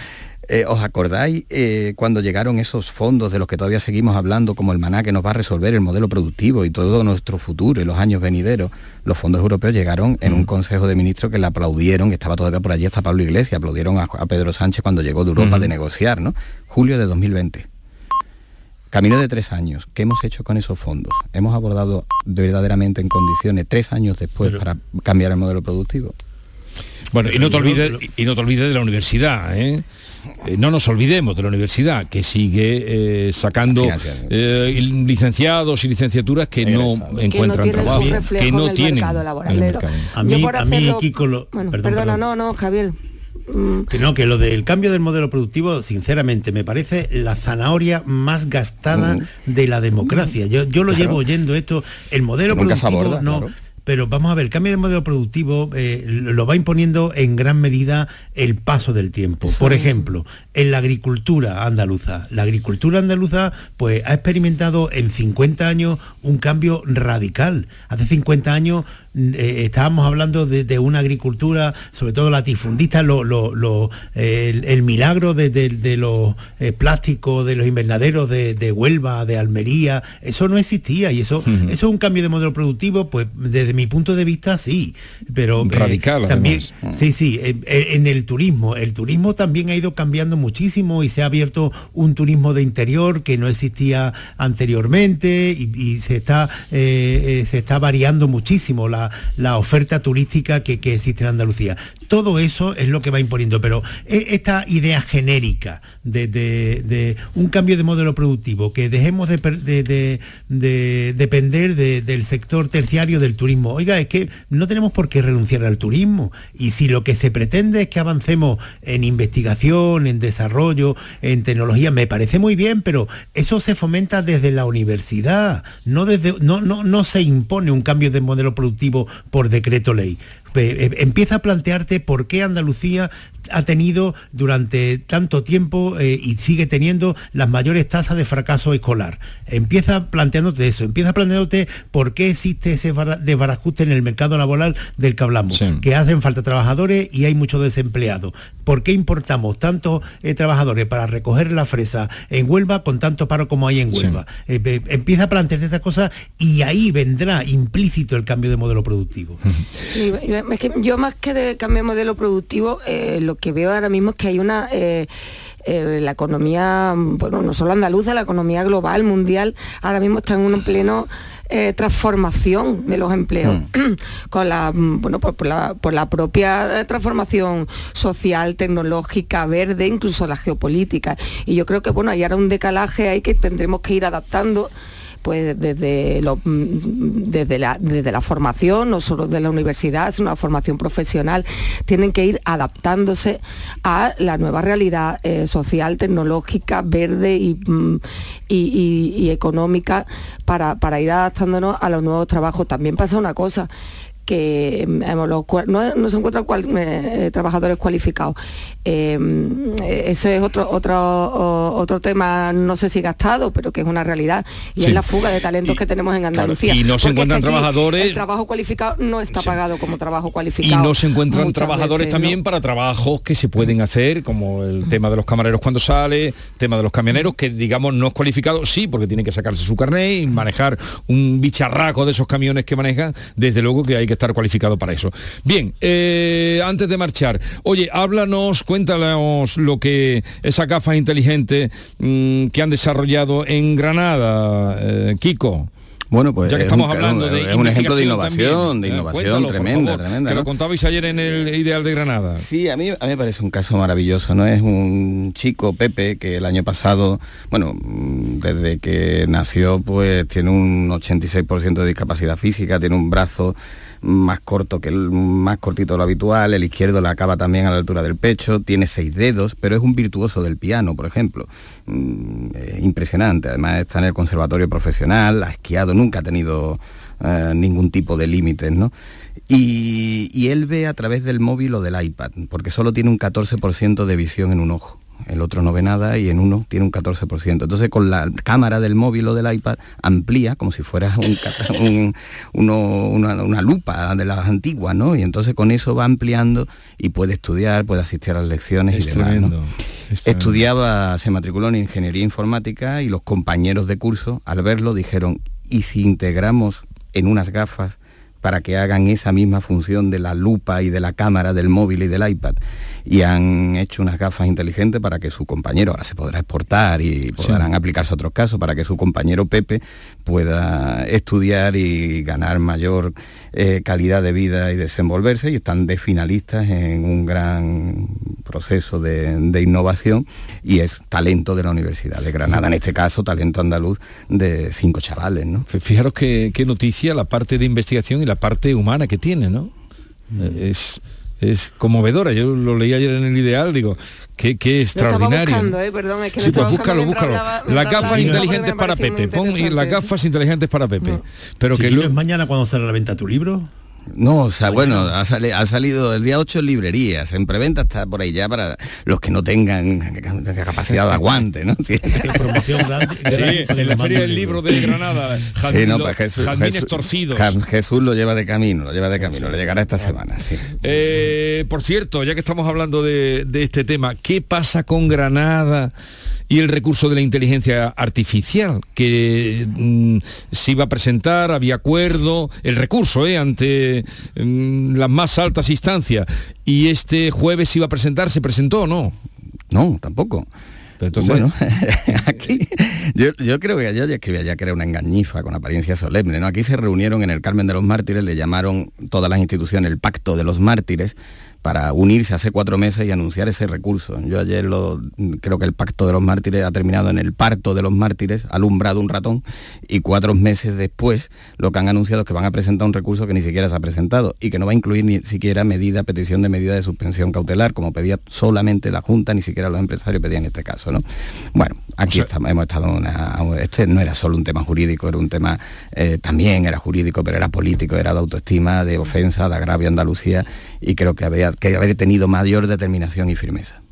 Eh, ¿Os acordáis eh, cuando llegaron esos fondos de los que todavía seguimos hablando, como el maná que nos va a resolver el modelo productivo y todo nuestro futuro y los años venideros? Los fondos europeos llegaron en un mm. Consejo de Ministros que le aplaudieron, que estaba todavía por allí hasta Pablo Iglesias, aplaudieron a, Pedro Sánchez cuando llegó de Europa de negociar, ¿no? Julio de 2020. Camino de tres años. ¿Qué hemos hecho con esos fondos? ¿Hemos abordado verdaderamente en condiciones tres años después para cambiar el modelo productivo? Bueno, y no te olvides, y no te olvides de la universidad, ¿eh? Eh, no nos olvidemos de la universidad, que sigue eh, sacando eh, licenciados y licenciaturas que no encuentran trabajo, que no tienen. A mí, a mí Kiko, perdona, no, no, Javier. Mm. Que no, que lo del cambio del modelo productivo, sinceramente, me parece la zanahoria más gastada mm. de la democracia. Yo, yo lo llevo oyendo esto, el modelo productivo no, pero vamos a ver, el cambio de modelo productivo eh, lo va imponiendo en gran medida el paso del tiempo. Por ejemplo, en la agricultura andaluza. La agricultura andaluza pues, ha experimentado en 50 años un cambio radical. Hace 50 años eh, estábamos hablando de, una agricultura, sobre todo latifundista, el, milagro de, los eh, plásticos, de los invernaderos de, Huelva, de Almería, eso no existía y eso, eso es un cambio de modelo productivo, pues desde mi punto de vista sí, pero eh, radical también, sí, sí, en el turismo, el turismo también ha ido cambiando muchísimo y se ha abierto un turismo de interior que no existía anteriormente y, se está se está variando muchísimo la, la, oferta turística que, existe en Andalucía. Todo eso es lo que va imponiendo, pero e, esta idea genérica de, un cambio de modelo productivo, que dejemos de, depender del sector terciario del turismo. Oiga, es que no tenemos por qué renunciar al turismo. Y si lo que se pretende es que avancemos en investigación, en desarrollo, en tecnología, me parece muy bien, pero eso se fomenta desde la universidad, no, desde, no, no, no se impone un cambio de modelo productivo por decreto ley. Eh, empieza a plantearte por qué Andalucía ha tenido durante tanto tiempo eh, y sigue teniendo las mayores tasas de fracaso escolar. Empieza planteándote eso, empieza planteándote por qué existe ese desbarajuste en el mercado laboral del que hablamos, que hacen falta trabajadores y hay muchos desempleados. ¿Por qué importamos tantos eh, trabajadores para recoger la fresa en Huelva con tanto paro como hay en Huelva? Eh, empieza a plantearte estas cosas y ahí vendrá implícito el cambio de modelo productivo. Sí, es que yo más que de cambio de modelo productivo, lo que veo ahora mismo es que hay una... Eh, eh, la economía, bueno, no solo andaluza, la economía global, mundial, ahora mismo está en un pleno eh, transformación de los empleos, mm. (clears throat) con la, bueno, por, la, por, la, propia transformación social, tecnológica, verde, incluso la geopolítica. Y yo creo que bueno, hay ahora un decalaje ahí que tendremos que ir adaptando pues desde, mm, desde, la, desde la formación, no solo de la universidad, sino la formación profesional, tienen que ir adaptándose a la nueva realidad eh, social, tecnológica, verde mm, y, económica para, para ir adaptándonos a los nuevos trabajos. También pasa una cosa, que no, se encuentran eh, trabajadores cualificados. Em, eh, eso es otro, otro, otro tema, no sé si gastado, pero que es una realidad, y es la fuga de talentos que tenemos en Andalucía. y no se encuentran trabajadores... El trabajo cualificado no está pagado como trabajo cualificado. Y no se encuentran trabajadores también para trabajos que se pueden hacer, como el tema de los camareros cuando sale, tema de los camioneros, que digamos no es cualificado, sí, porque tienen que sacarse su carnet y manejar un bicharraco de esos camiones que manejan, desde luego que hay que estar cualificado para eso. Bien, eh, antes de marchar, oye, háblanos, cuéntanos lo que esa gafas inteligente mm, que han desarrollado en Granada, eh, Kiko. Bueno, pues ya que estamos hablando de es un ejemplo de innovación, de innovación tremenda, tremenda. Que lo contabais ayer en el Ideal de Granada. Sí, a mí, a mí me parece un caso maravilloso, ¿no? Es un chico, Pepe, que el año pasado, bueno, mm, desde que nació, pues tiene un 86% de discapacidad física, tiene un brazo más corto que el más cortito lo habitual, el izquierdo le acaba también a la altura del pecho, tiene seis dedos, pero es un virtuoso del piano, por ejemplo. Mm, impresionante, además está en el conservatorio profesional, ha esquiado, nunca ha tenido eh, ningún tipo de límites, ¿no? Y, y él ve a través del móvil o del iPad, porque solo tiene un 14% de visión en un ojo el otro no ve nada y en uno tiene un 14%. Entonces con la cámara del móvil o del iPad amplía como si fuera un, (laughs) una, lupa de las antiguas, ¿no? Y entonces con eso va ampliando y puede estudiar, puede asistir a las lecciones y demás. Estudiaba, se matriculó en ingeniería informática y los compañeros de curso al verlo dijeron, ¿y si integramos en unas gafas para que hagan esa misma función de la lupa y de la cámara del móvil y del iPad. Y han hecho unas gafas inteligentes para que su compañero, ahora se podrá exportar y podrán aplicarse a otros casos, para que su compañero Pepe pueda estudiar y ganar mayor eh, calidad de vida y desenvolverse. Y están de finalistas en un gran proceso de, de innovación y es talento de la Universidad de Granada, en este caso talento andaluz de cinco chavales. ¿no? Fijaros qué, qué noticia la parte de investigación y la parte humana que tiene, ¿no? Mm. Es, es conmovedora. Yo lo leí ayer en el ideal, digo, qué, qué extraordinario. Buscando, ¿eh? Perdón, es que sí, pues búscalo, búscalo. las gafas inteligentes para Pepe. Pon las gafas inteligentes para Pepe. Pero que luego es mañana cuando sale la venta tu libro. No, o sea, bueno, ha, salido el día 8 en librerías, en preventa está por ahí ya para los que no tengan capacidad de aguante, ¿no? Sí, (laughs) en la Feria del Libro de Granada, Jazmín, sí, pues Jesús, Jesús, lo lleva de camino, lo lleva de camino, le llegará esta semana, eh, por cierto, ya que estamos hablando de, de este tema, ¿qué pasa con Granada? Y el recurso de la inteligencia artificial que mm, se iba a presentar, había acuerdo, el recurso eh, ante mm, las más altas instancias y este jueves se iba a presentar, ¿se presentó o no? No, tampoco. Pero entonces, bueno, (laughs) aquí yo, creo que yo ya escribía ya que era una engañifa con apariencia solemne, ¿no? Aquí se reunieron en el Carmen de los Mártires, le llamaron todas las instituciones el Pacto de los Mártires, para unirse hace cuatro meses y anunciar ese recurso. Yo ayer lo, creo que el pacto de los mártires ha terminado en el parto de los mártires, alumbrado un ratón, y cuatro meses después lo que han anunciado es que van a presentar un recurso que ni siquiera se ha presentado y que no va a incluir ni siquiera medida, petición de medida de suspensión cautelar, como pedía solamente la Junta, ni siquiera los empresarios pedían en este caso. ¿no? Bueno, aquí estamos, hemos estado una, este no era solo un tema jurídico, era un tema eh, también era jurídico, pero era político, era de autoestima, de ofensa, de agravio a Andalucía, y creo que había que haber tenido mayor determinación y firmeza.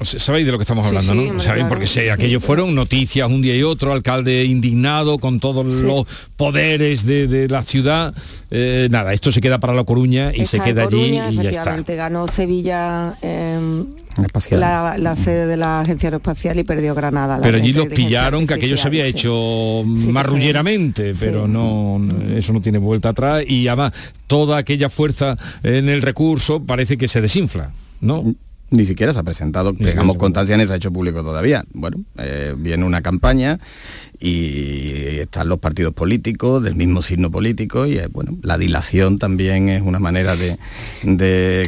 Sabéis de lo que estamos hablando, ¿no? ¿Sabéis? Porque si aquello fueron noticias un día y otro, alcalde indignado con todos los poderes de, la ciudad. Eh, nada, esto se queda para La Coruña y se queda allí y ya está. ganó Sevilla em, la, sede de la Agencia Aeroespacial y perdió Granada. pero allí los pillaron, que aquello se había hecho marrulleramente, pero no, eso no tiene vuelta atrás y además toda aquella fuerza en el recurso parece que se desinfla, ¿no? Ni siquiera se ha presentado, digamos, constancia ni se ha hecho público todavía. Bueno, eh, viene una campaña y están los partidos políticos del mismo signo político y eh, bueno, la dilación también es una manera de,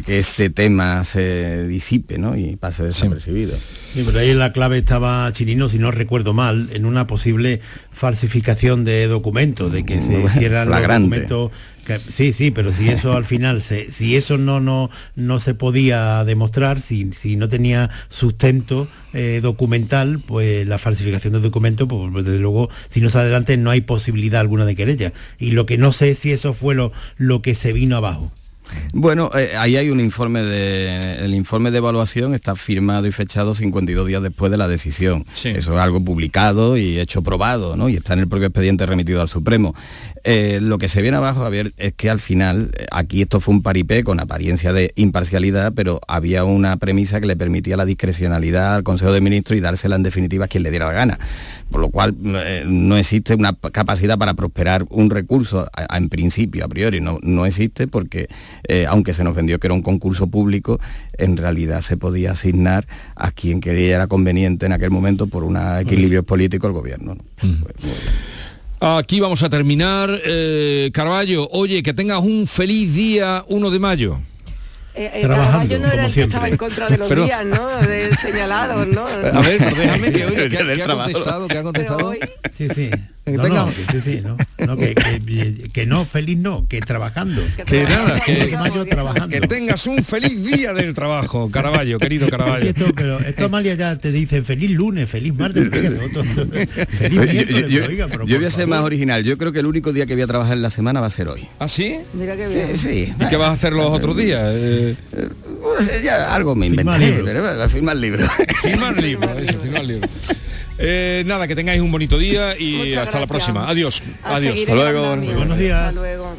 que este tema se disipe ¿no? y pase desapercibido. Sí, pero ahí la clave estaba Chirino, si no recuerdo mal, en una posible falsificación de documentos, de que se hicieran los documentos sí, sí, pero si eso al final, si eso no, no, no se podía demostrar, si, si no tenía sustento eh, documental, pues la falsificación de documentos, pues desde luego, si no se adelante no hay posibilidad alguna de querella. Y lo que no sé es si eso fue lo, lo que se vino abajo. Bueno, eh, ahí hay un informe de el informe de evaluación está firmado y fechado 52 días después de la decisión. Eso es algo publicado y hecho probado, ¿no? Y está en el propio expediente remitido al Supremo. Eh, lo que se viene abajo, Javier, es que al final eh, aquí esto fue un paripé con apariencia de imparcialidad, pero había una premisa que le permitía la discrecionalidad al Consejo de Ministros y dársela en definitiva a quien le diera la gana por lo cual eh, no existe una capacidad para prosperar un recurso, en principio, a priori, no, no existe porque eh, aunque se nos vendió que era un concurso público, en realidad se podía asignar a quien quería era conveniente en aquel momento por un equilibrio político el gobierno. Aquí vamos a terminar. Eh, Carballo, oye, que tengas un feliz día 1 de mayo. Eh, eh, trabajando, no era como siempre. estaba en contra de los Pero... días, ¿no? De señalados, ¿no? (laughs) A ver, déjame que oye, que, que ha contestado, que ha contestado. Sí, sí. No, no, que, sí, sí, no, no que, que, que, no, feliz no, que trabajando. Que, nada, que, mayo trabajando. que tengas un feliz día del trabajo, Caraballo, querido Caraballo. Esto, pero esto Amalia ya te dice feliz lunes, feliz martes, (laughs) feliz miércoles, yo, oiga, pero yo voy a ser más original, yo creo que el único día que voy a trabajar en la semana va a ser hoy. ¿Ah, sí? Mira qué bien. Sí. ¿Y qué vas a hacer los otros días? Eh, pues ya algo me inventé, pero firmar libro. Firmar libro, (laughs) eso, firmar libro. Eh, nada, que tengáis un bonito día y Muchas hasta gracias. la próxima. Adiós. A Adiós. Hasta luego. Buenos días. Hasta luego.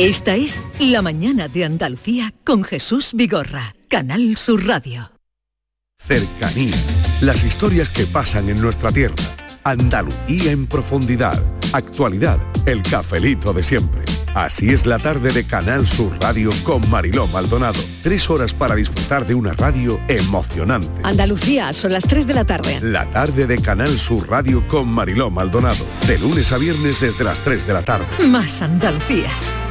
Esta es La Mañana de Andalucía con Jesús Vigorra, Canal Sur Radio. Cercanía. Las historias que pasan en nuestra tierra. Andalucía en profundidad. Actualidad. El cafelito de siempre. Así es la tarde de Canal Sur Radio con Mariló Maldonado. Tres horas para disfrutar de una radio emocionante. Andalucía, son las 3 de la tarde. La tarde de Canal Sur Radio con Mariló Maldonado. De lunes a viernes desde las 3 de la tarde. Más Andalucía.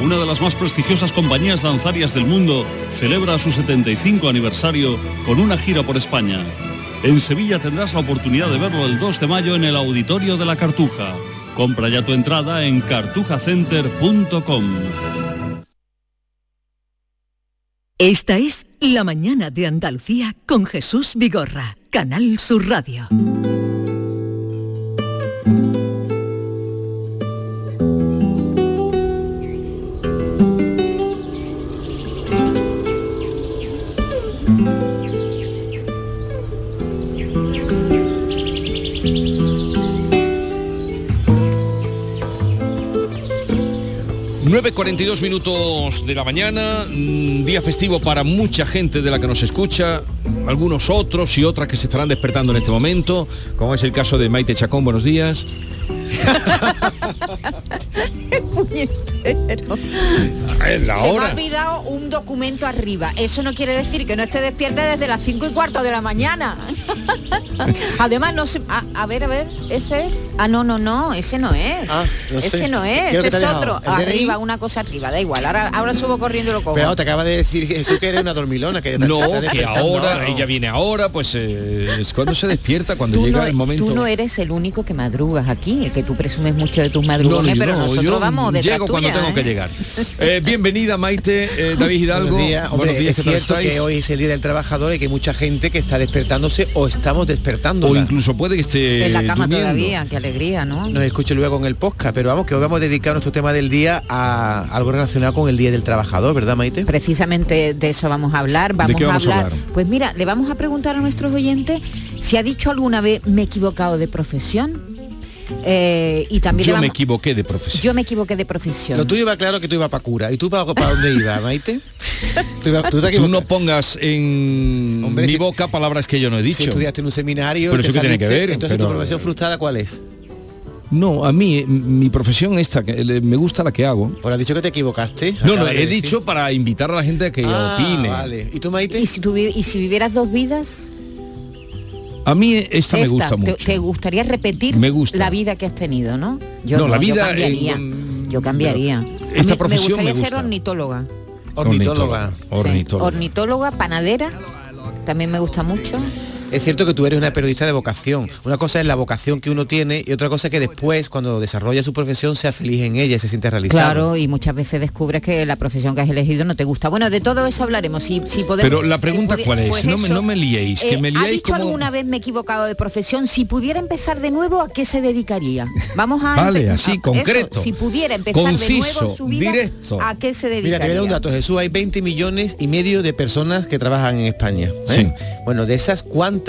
una de las más prestigiosas compañías danzarias del mundo, celebra su 75 aniversario con una gira por España. En Sevilla tendrás la oportunidad de verlo el 2 de mayo en el Auditorio de la Cartuja. Compra ya tu entrada en cartujacenter.com. Esta es La Mañana de Andalucía con Jesús Vigorra, Canal Sur Radio. 9.42 minutos de la mañana, mm, día festivo para mucha gente de la que nos escucha, algunos otros y otras que se estarán despertando en este momento, como es el caso de Maite Chacón, buenos días. La Se me ha olvidado un documento arriba. Eso no quiere decir que no esté despierta desde las 5 y cuarto de la mañana. (laughs) Además, no sé. A, ver, a ver, ese es. Ah, no, no, no, ese no es. Ah, ese no es, ese es otro. Arriba, una cosa arriba, da igual. Ahora, ahora subo corriendo y lo cojo. Pero te acaba de decir eso que eres una dormilona, que No, que ahora, ella viene ahora, pues eh, es cuando se despierta, cuando llega el momento. Tú no eres el único que madrugas aquí, que tú presumes mucho de tus madrugones, pero nosotros vamos de Llego cuando tengo que ¿eh? llegar. Eh, bienvenida Maite, eh, (laughs) David Hidalgo. Buenos días, Hombre, es cierto que hoy es el Día del Trabajador y que hay mucha gente que está despertándose o estamos despertando. O incluso puede que esté En la cama todavía, qué alegría, ¿no? Nos escuche luego en el podcast, pero vamos, que hoy vamos a dedicar nuestro tema del día a algo relacionado con el Día del Trabajador, ¿verdad Maite? Precisamente de eso vamos a hablar. Vamos, a, hablar, Pues mira, le vamos a preguntar a nuestros oyentes si ha dicho alguna vez me he equivocado de profesión. Eh, y también yo me equivoqué de profesión. Yo me equivoqué de profesión. Lo tuyo iba claro que tú ibas para cura. ¿Y tú para, para dónde ibas, Maite? (laughs) ¿Tú, no pongas en mi boca palabras que yo no he dicho. Si estudiaste en un seminario. Pero eso que tiene que ver. Entonces tu profesión frustrada, ¿cuál es? No, a mí mi profesión esta, que me gusta la que hago. Por has dicho que te equivocaste. No, no, he dicho para invitar a la gente a que ah, opine. Vale. ¿Y tú, Maite? ¿Y si, ¿Y si vivieras dos vidas? A mí esta, me gusta mucho. Te, gustaría repetir me gusta. la vida que has tenido, ¿no? Yo no, la vida Yo cambiaría. Esta me, profesión me gustaría me gusta. ser ornitóloga. Ornitóloga. Ornitóloga. Ornitóloga, panadera, también me gusta mucho. Es cierto que tú eres una periodista de vocación. Una cosa es la vocación que uno tiene y otra cosa es que después, cuando desarrolla su profesión, sea feliz en ella y se siente realizado. Claro, y muchas veces descubres que la profesión que has elegido no te gusta. Bueno, de todo eso hablaremos. Si, si podemos, Pero la pregunta si cuál es, pues no, me, eso. no me liéis, que Eh, me ¿Ha dicho como... alguna vez me he equivocado de profesión? Si pudiera empezar de nuevo, ¿a qué se dedicaría? Vamos a Vale, así, a- eso, concreto, si pudiera empezar de conciso, nuevo su vida, directo. ¿a qué se Mira, te voy a dedicaría? dar un dato, Jesús. Hay 20 millones y medio de personas que trabajan en España. ¿eh? Bueno, de esas, ¿cuántas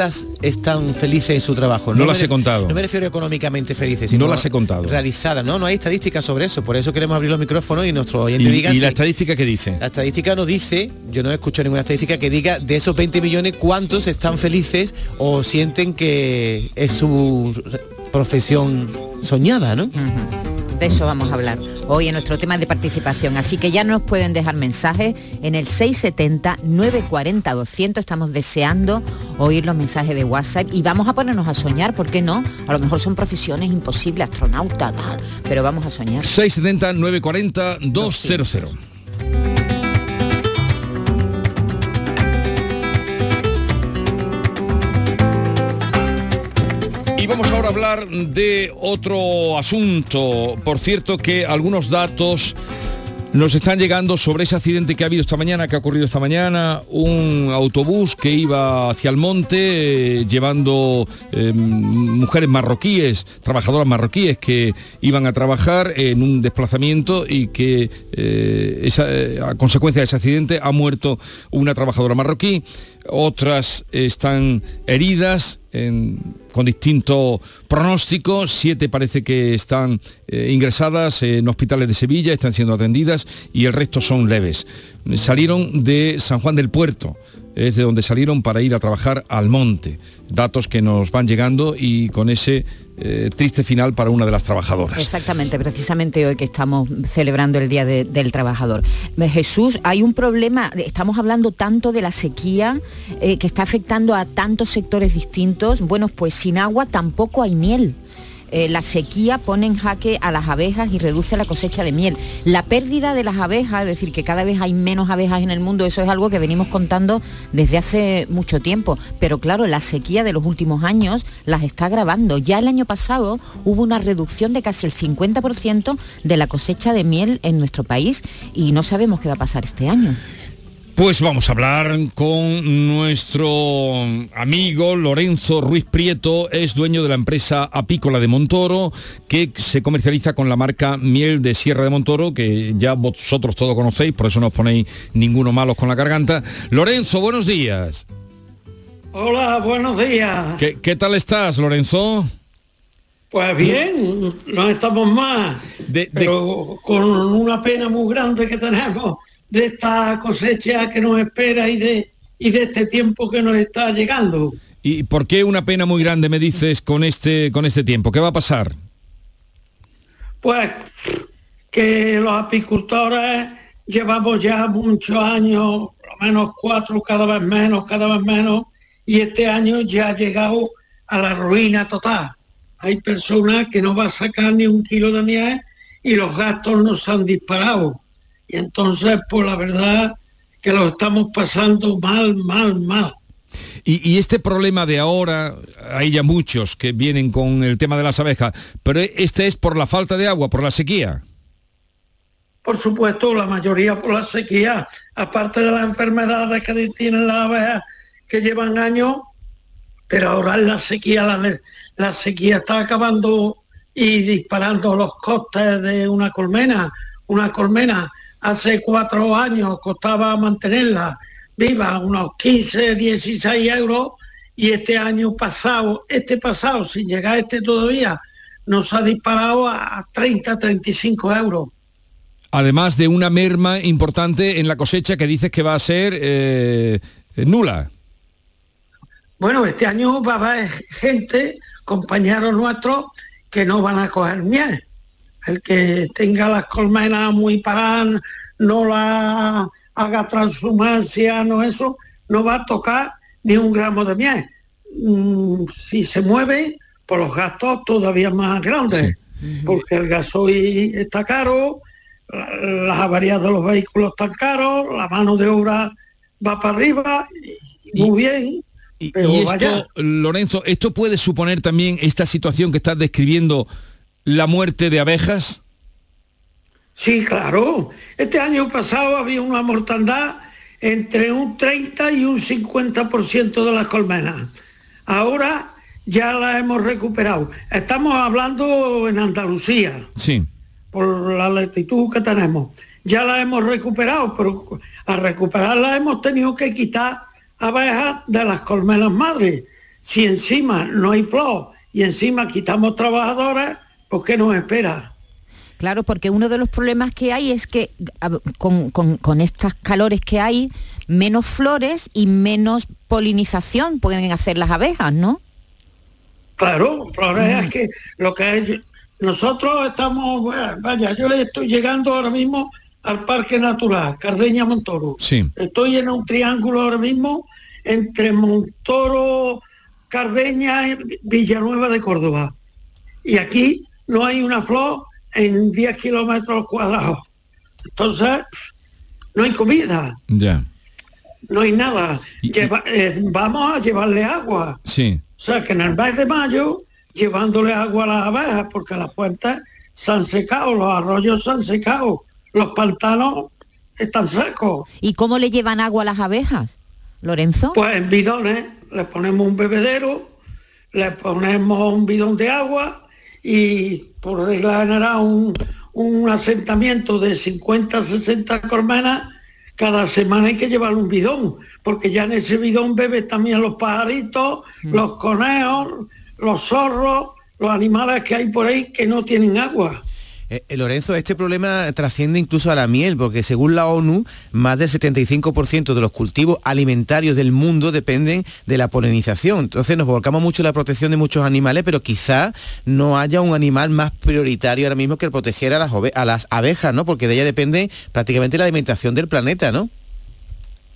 están felices en su trabajo? No me las he contado. No me refiero económicamente felices, No sino las he contado. Realizadas. No, no hay estadísticas sobre eso. Por eso queremos abrir los micrófonos y nuestros oyentes ¿Y, digan y la si- estadística qué dice? La estadística nos dice, yo no he escuchado ninguna estadística que diga de esos 20 millones cuántos están felices o sienten que es su profesión soñada, ¿no? De eso vamos a hablar hoy en nuestro tema de participación. Así que ya nos pueden dejar mensajes en el 670-940-200. Estamos deseando oír los mensajes de WhatsApp y vamos a ponernos a soñar, ¿por qué no? A lo mejor son profesiones imposibles, astronauta, tal, pero vamos a soñar. 670 ahora hablar de otro asunto. Por cierto que algunos datos nos están llegando sobre ese accidente que ha habido esta mañana, que ha ocurrido esta mañana, un autobús que iba hacia el monte eh, llevando eh, mujeres marroquíes, trabajadoras marroquíes que iban a trabajar en un desplazamiento y que eh, eh, a consecuencia de ese accidente ha muerto una trabajadora marroquí, otras están heridas con distinto pronóstico, siete parece que están eh, ingresadas en hospitales de Sevilla, están siendo atendidas y el resto son leves. Salieron de San Juan del Puerto, es de donde salieron para ir a trabajar al monte. Datos que nos van llegando y con ese eh, triste final para una de las trabajadoras. Exactamente, precisamente hoy que estamos celebrando el Día de- del Trabajador. Eh, Jesús, hay un problema, estamos hablando tanto de la sequía eh, que está afectando a tantos sectores distintos. Bueno, pues sin agua tampoco hay miel. Eh, la sequía pone en jaque a las abejas y reduce la cosecha de miel. La pérdida de las abejas, es decir, que cada vez hay menos abejas en el mundo, eso es algo que venimos contando desde hace mucho tiempo. Pero claro, la sequía de los últimos años las está agravando. Ya el año pasado hubo una reducción de casi el 50% de la cosecha de miel en nuestro país y no sabemos qué va a pasar este año. Pues vamos a hablar con nuestro amigo Lorenzo Ruiz Prieto, es dueño de la empresa apícola de Montoro, que se comercializa con la marca Miel de Sierra de Montoro, que ya vosotros todos conocéis, por eso no os ponéis ninguno malos con la garganta. Lorenzo, buenos días. Hola, buenos días. ¿Qué, qué tal estás, Lorenzo? Pues bien, no estamos más, pero con una pena muy grande que tenemos de esta cosecha que nos espera y de, y de este tiempo que nos está llegando. ¿Y por qué una pena muy grande me dices con este, con este tiempo? ¿Qué va a pasar? Pues que los apicultores llevamos ya muchos años, por lo menos cuatro, cada vez menos, cada vez menos, y este año ya ha llegado a la ruina total. Hay personas que no va a sacar ni un kilo de miel y los gastos nos han disparado. Y entonces, pues la verdad que lo estamos pasando mal, mal, mal. Y, y este problema de ahora, hay ya muchos que vienen con el tema de las abejas, pero este es por la falta de agua, por la sequía. Por supuesto, la mayoría por la sequía, aparte de las enfermedades que tienen las abejas que llevan años, pero ahora la sequía, la, la sequía está acabando y disparando los costes de una colmena. Una colmena hace cuatro años costaba mantenerla viva unos 15, 16 euros y este año pasado, este pasado, sin llegar a este todavía, nos ha disparado a 30, 35 euros. Además de una merma importante en la cosecha que dices que va a ser eh, nula. Bueno, este año va a haber gente, compañeros nuestros, que no van a coger miel. El que tenga las colmenas muy paradas, no la haga transhumancia, no eso, no va a tocar ni un gramo de miel. Mm, si se mueve, por los gastos todavía más grandes. porque el gasoil está caro, las averías de los vehículos están caros, la mano de obra va para arriba, y, muy bien. Y, esto, Lorenzo, ¿esto puede suponer también esta situación que estás describiendo la muerte de abejas? Sí, claro. Este año pasado había una mortandad entre un 30 y un 50% de las colmenas. Ahora ya la hemos recuperado. Estamos hablando en Andalucía. Sí. Por la latitud que tenemos. Ya la hemos recuperado, pero a recuperarla hemos tenido que quitar abejas de las colmenas madres. Si encima no hay flor y encima quitamos trabajadores, pues ¿qué nos espera? Claro, porque uno de los problemas que hay es que con, con, estas calores que hay, menos flores y menos polinización pueden hacer las abejas, ¿no? Claro, flores es mm. que lo que es, nosotros estamos, vaya, yo estoy llegando ahora mismo al Parque Natural, Cardeña Montoro. Sí. Estoy en un triángulo ahora mismo entre Montoro, Cardeña y Villanueva de Córdoba. Y aquí no hay una flor en 10 kilómetros cuadrados. Entonces, no hay comida. Ya. No hay nada. Eh, vamos a llevarle agua. Sí. O sea que en el mes de mayo, llevándole agua a las abejas, porque las fuentes se han secado, los arroyos se han secado, los pantanos están secos. ¿Y cómo le llevan agua a las abejas, Lorenzo? Pues en bidones, le ponemos un bebedero, le ponemos un bidón de agua y por regla general un, un asentamiento de 50, 60 colmenas, cada semana hay que llevar un bidón, porque ya en ese bidón beben también los pajaritos, mm. los conejos, los zorros, los animales que hay por ahí que no tienen agua. Eh, eh, Lorenzo, este problema trasciende incluso a la miel, porque según la ONU, más del 75% de los cultivos alimentarios del mundo dependen de la polinización. Entonces nos volcamos mucho en la protección de muchos animales, pero quizá no haya un animal más prioritario ahora mismo que proteger a las, abejas, ¿no? Porque de ella depende prácticamente la alimentación del planeta, ¿no?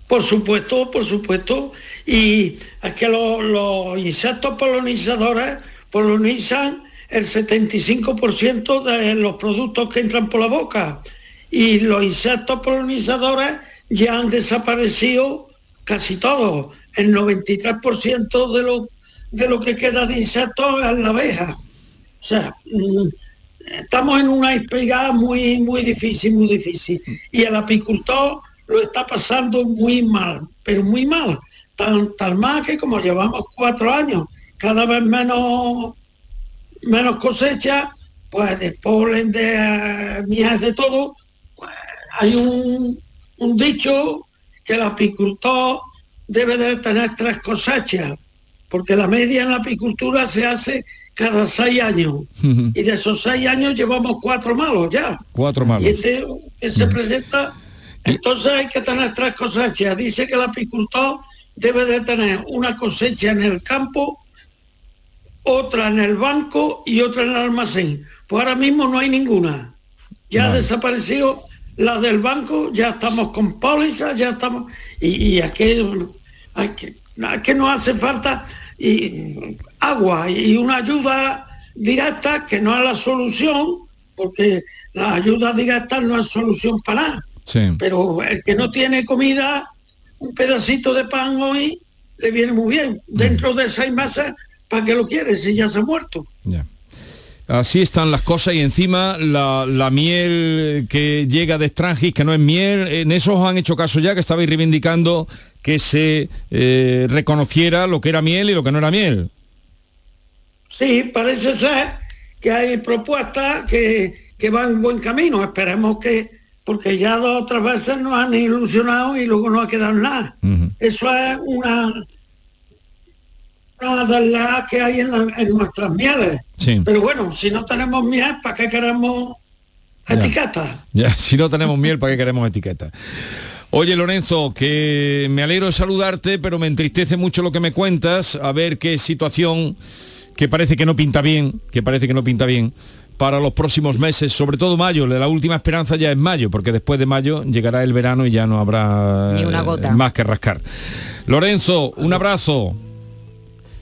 Por supuesto, por supuesto. Y es que los insectos polinizadores polinizan el 75% de los productos que entran por la boca y los insectos polinizadores ya han desaparecido casi todos. El 93% de lo, de lo que queda de insectos es la abeja. O sea, mm, estamos en una espiga muy, muy difícil, muy difícil. Y el apicultor lo está pasando muy mal, pero muy mal. Tan, tan mal que como llevamos cuatro años, cada vez menos menos cosecha, pues de polen, de uh, de todo, pues, hay un, dicho que el apicultor debe de tener tres cosechas, porque la media en la apicultura se hace cada seis años. Y de esos seis años llevamos cuatro malos ya. Cuatro malos. Y este que se presenta, entonces hay que tener tres cosechas. Dice que el apicultor debe de tener una cosecha en el campo, otra en el banco y otra en el almacén. Pues ahora mismo no hay ninguna. Ya ha desaparecido la del banco, ya estamos con pólizas, ya estamos... Y, aquí, hay que, que nos hace falta y, agua y una ayuda directa que no es la solución, porque la ayuda directa no es solución para nada. Pero el que no tiene comida, un pedacito de pan hoy le viene muy bien. Dentro de seis meses ¿Para qué lo quieres si ya se ha muerto? Ya. Así están las cosas y encima la, miel que llega de Strangis, que no es miel, en eso os han hecho caso ya, que estabais reivindicando que se eh, reconociera lo que era miel y lo que no era miel. Sí, parece ser que hay propuestas que, van en buen camino. Esperemos que, porque ya dos otras veces nos han ilusionado y luego no ha quedado nada. Eso es una, las que hay en, nuestras mieles. Pero bueno, si no tenemos miel, ¿para qué queremos etiquetas? Ya, (laughs) si no tenemos miel, ¿para qué queremos etiquetas? Oye Lorenzo, que me alegro de saludarte, pero me entristece mucho lo que me cuentas, a ver qué situación que parece que no pinta bien, que parece que no pinta bien para los próximos meses, sobre todo mayo. La última esperanza ya es mayo, porque después de mayo llegará el verano y ya no habrá eh, más que rascar. Lorenzo, un abrazo.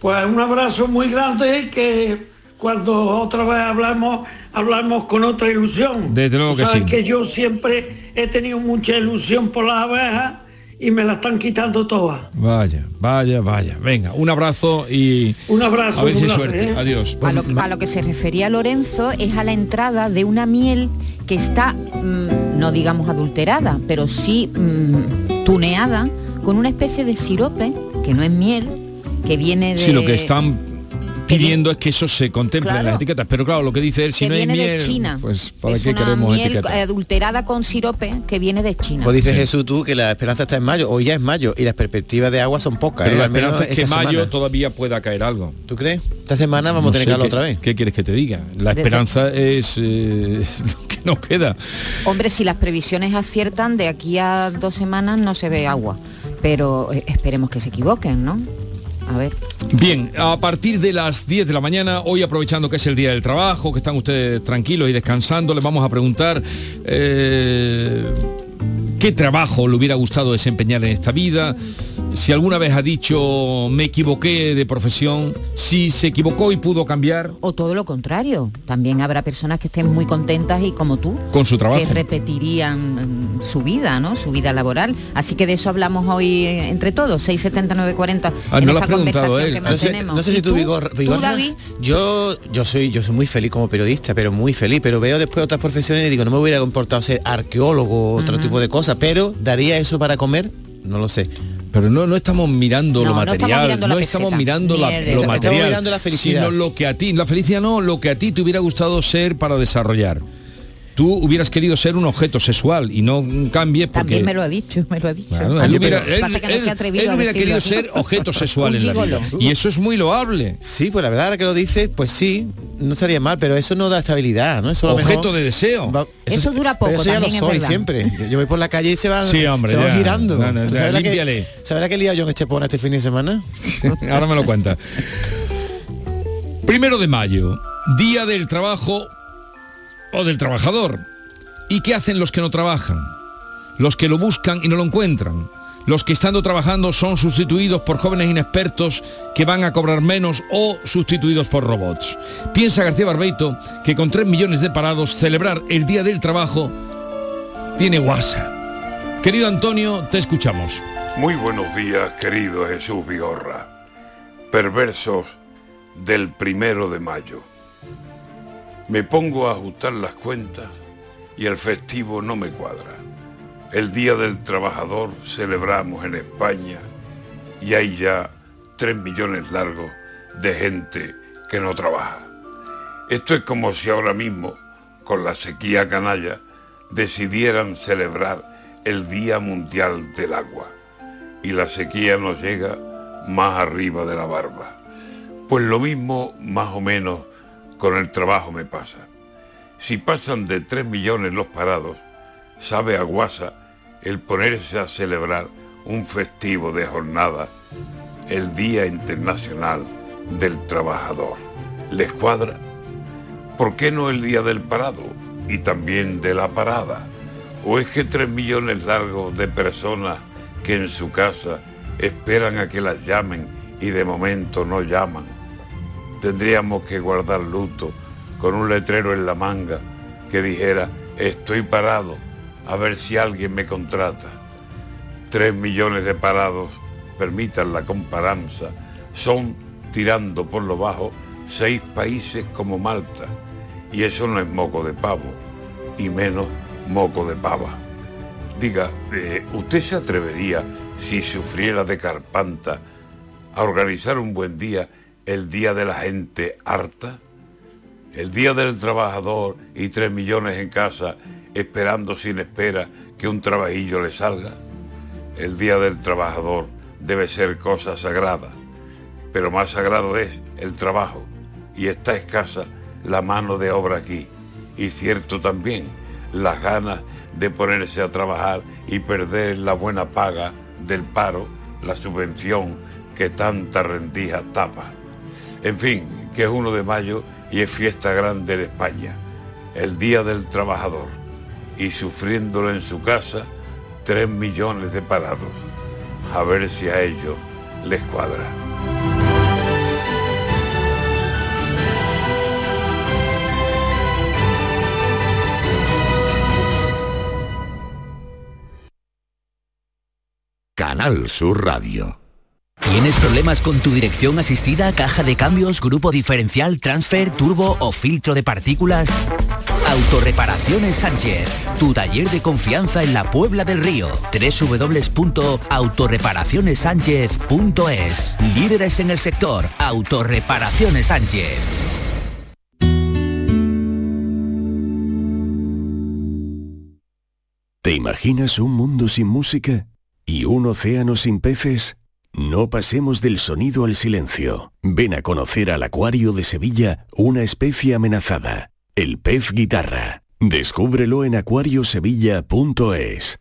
Pues un abrazo muy grande y que cuando otra vez hablamos, hablamos con otra ilusión. Desde luego que sí. que yo siempre he tenido mucha ilusión por las abejas y me la están quitando todas. Vaya, vaya, vaya. Venga, un abrazo y un abrazo. A ver si suerte. ¿eh? Adiós. A lo, a lo, que se refería Lorenzo es a la entrada de una miel que está, mmm, no digamos adulterada, pero sí mmm, tuneada con una especie de sirope que no es miel, que viene de. Sí, lo que están pidiendo es que eso se contemple claro. en las etiquetas. Pero claro, lo que dice él, si que no hay viene miel, de China. pues ¿para es qué una queremos miel etiquetas? adulterada con sirope que viene de China. Pues dice Jesús tú que la esperanza está en mayo, hoy ya es mayo y las perspectivas de agua son pocas. Pero ¿eh? la Al menos esperanza es que mayo semana. todavía pueda caer algo. ¿Tú crees? Esta semana vamos a tener que hablar otra vez. ¿Qué quieres que te diga? La Desde- esperanza es, eh, es (laughs) lo que nos queda. Hombre, si las previsiones aciertan, de aquí a dos semanas no se ve agua. Pero eh, esperemos que se equivoquen, ¿no? A ver. Bien, a partir de las 10 de la mañana, hoy aprovechando que es el día del trabajo, que están ustedes tranquilos y descansando, les vamos a preguntar eh, qué trabajo le hubiera gustado desempeñar en esta vida, si alguna vez ha dicho me equivoqué de profesión, si se equivocó y pudo cambiar O todo lo contrario. También habrá personas que estén muy contentas y como tú, con su trabajo. que repetirían mm, su vida, ¿no? Su vida laboral. Así que de eso hablamos hoy eh, entre todos, 679 40 Ah, en no lo esta has preguntado conversación él. que No sé, mantenemos. no sé ¿Y si tú, Vigor- ¿Tú, Vigorra, David? yo yo soy yo soy muy feliz como periodista, pero muy feliz, pero veo después otras profesiones y digo, no me hubiera comportado ser arqueólogo o otro tipo de cosas, pero daría eso para comer, no lo sé. Pero no, no estamos mirando No, lo no estamos material, mirando la no estamos mirando la- lo Estamos material, mirando la felicidad. sino lo que a ti, la felicidad no, lo que a ti te hubiera gustado ser para desarrollar. Tú hubieras querido ser un objeto sexual y no cambies porque... También me lo ha dicho, me lo ha dicho. Claro, él no, hubiera, pero él- pasa que no se ha él- atrevido él a hubiera decirlo querido aquí. ser (laughs) objeto sexual Un en la vida. Y eso es muy loable. Sí, pues la verdad ahora que lo dices, pues sí, no estaría mal, pero eso no da estabilidad, ¿no? Eso Objeto mejor de deseo. va- Eso dura poco, Pero eso ya lo también soy siempre. Yo, voy por la calle y se van, Sí, hombre, se van ya. girando. No, no, ¿Tú ya, ¿Sabes la que. ¿sabes la que he liado yo en Estepona este fin de semana? (laughs) Ahora me lo cuenta. Primero de mayo, día del trabajo o del trabajador. ¿Y qué hacen los que no trabajan? Los que lo buscan y no lo encuentran. Los que estando trabajando son sustituidos por jóvenes inexpertos que van a cobrar menos o sustituidos por robots. Piensa García Barbeito que con 3 millones de parados celebrar el Día del Trabajo tiene guasa. Querido Antonio, te escuchamos. Muy buenos días, querido Jesús Vigorra. Perversos del primero de mayo. Me pongo a ajustar las cuentas y el festivo no me cuadra. El Día del Trabajador celebramos en España y hay ya tres millones largos de gente que no trabaja. Esto es como si ahora mismo, con la sequía canalla, decidieran celebrar el Día Mundial del Agua y la sequía nos llega más arriba de la barba. Pues lo mismo, más o menos, con el trabajo me pasa. Si pasan de 3 millones los parados, sabe a guasa el ponerse a celebrar un festivo de jornada, el Día Internacional del Trabajador. ¿Les cuadra? ¿Por qué no el Día del Parado y también de la parada? ¿O es que tres millones largos de personas que en su casa esperan a que las llamen y de momento no llaman? Tendríamos que guardar luto con un letrero en la manga que dijera, estoy parado, a ver si alguien me contrata. Tres millones de parados, permitan la comparanza, son, tirando por lo bajo, seis países como Malta. Y eso no es moco de pavo, y menos moco de pava. Diga, eh, ¿usted se atrevería, si sufriera de carpanta, a organizar un buen día, el día de la gente harta? El día del trabajador y tres millones en casa esperando sin espera que un trabajillo le salga. El día del trabajador debe ser cosa sagrada, pero más sagrado es el trabajo y está escasa la mano de obra aquí y cierto también las ganas de ponerse a trabajar y perder la buena paga del paro, la subvención que tanta rendija tapa. En fin, que es 1 de mayo y es fiesta grande en España, el Día del Trabajador, y sufriéndolo en su casa, 3 millones de parados. A ver si a ellos les cuadra. Canal Sur Radio. ¿Tienes problemas con tu dirección asistida, caja de cambios, grupo diferencial, transfer, turbo o filtro de partículas? Autorreparaciones Sánchez, tu taller de confianza en la Puebla del Río. www.autorreparacionessánchez.es. Líderes en el sector, Autorreparaciones Sánchez. ¿Te imaginas un mundo sin música? ¿Y un océano sin peces? No pasemos del sonido al silencio. Ven a conocer al Acuario de Sevilla, una especie amenazada, el pez guitarra. Descúbrelo en acuariosevilla.es.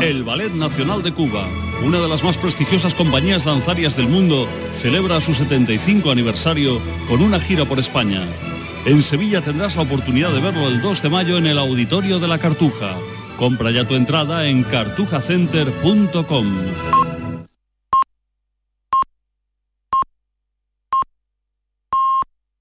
El Ballet Nacional de Cuba, una de las más prestigiosas compañías danzarias del mundo, celebra su 75 aniversario con una gira por España. En Sevilla tendrás la oportunidad de verlo el 2 de mayo en el Auditorio de la Cartuja. Compra ya tu entrada en cartujacenter.com.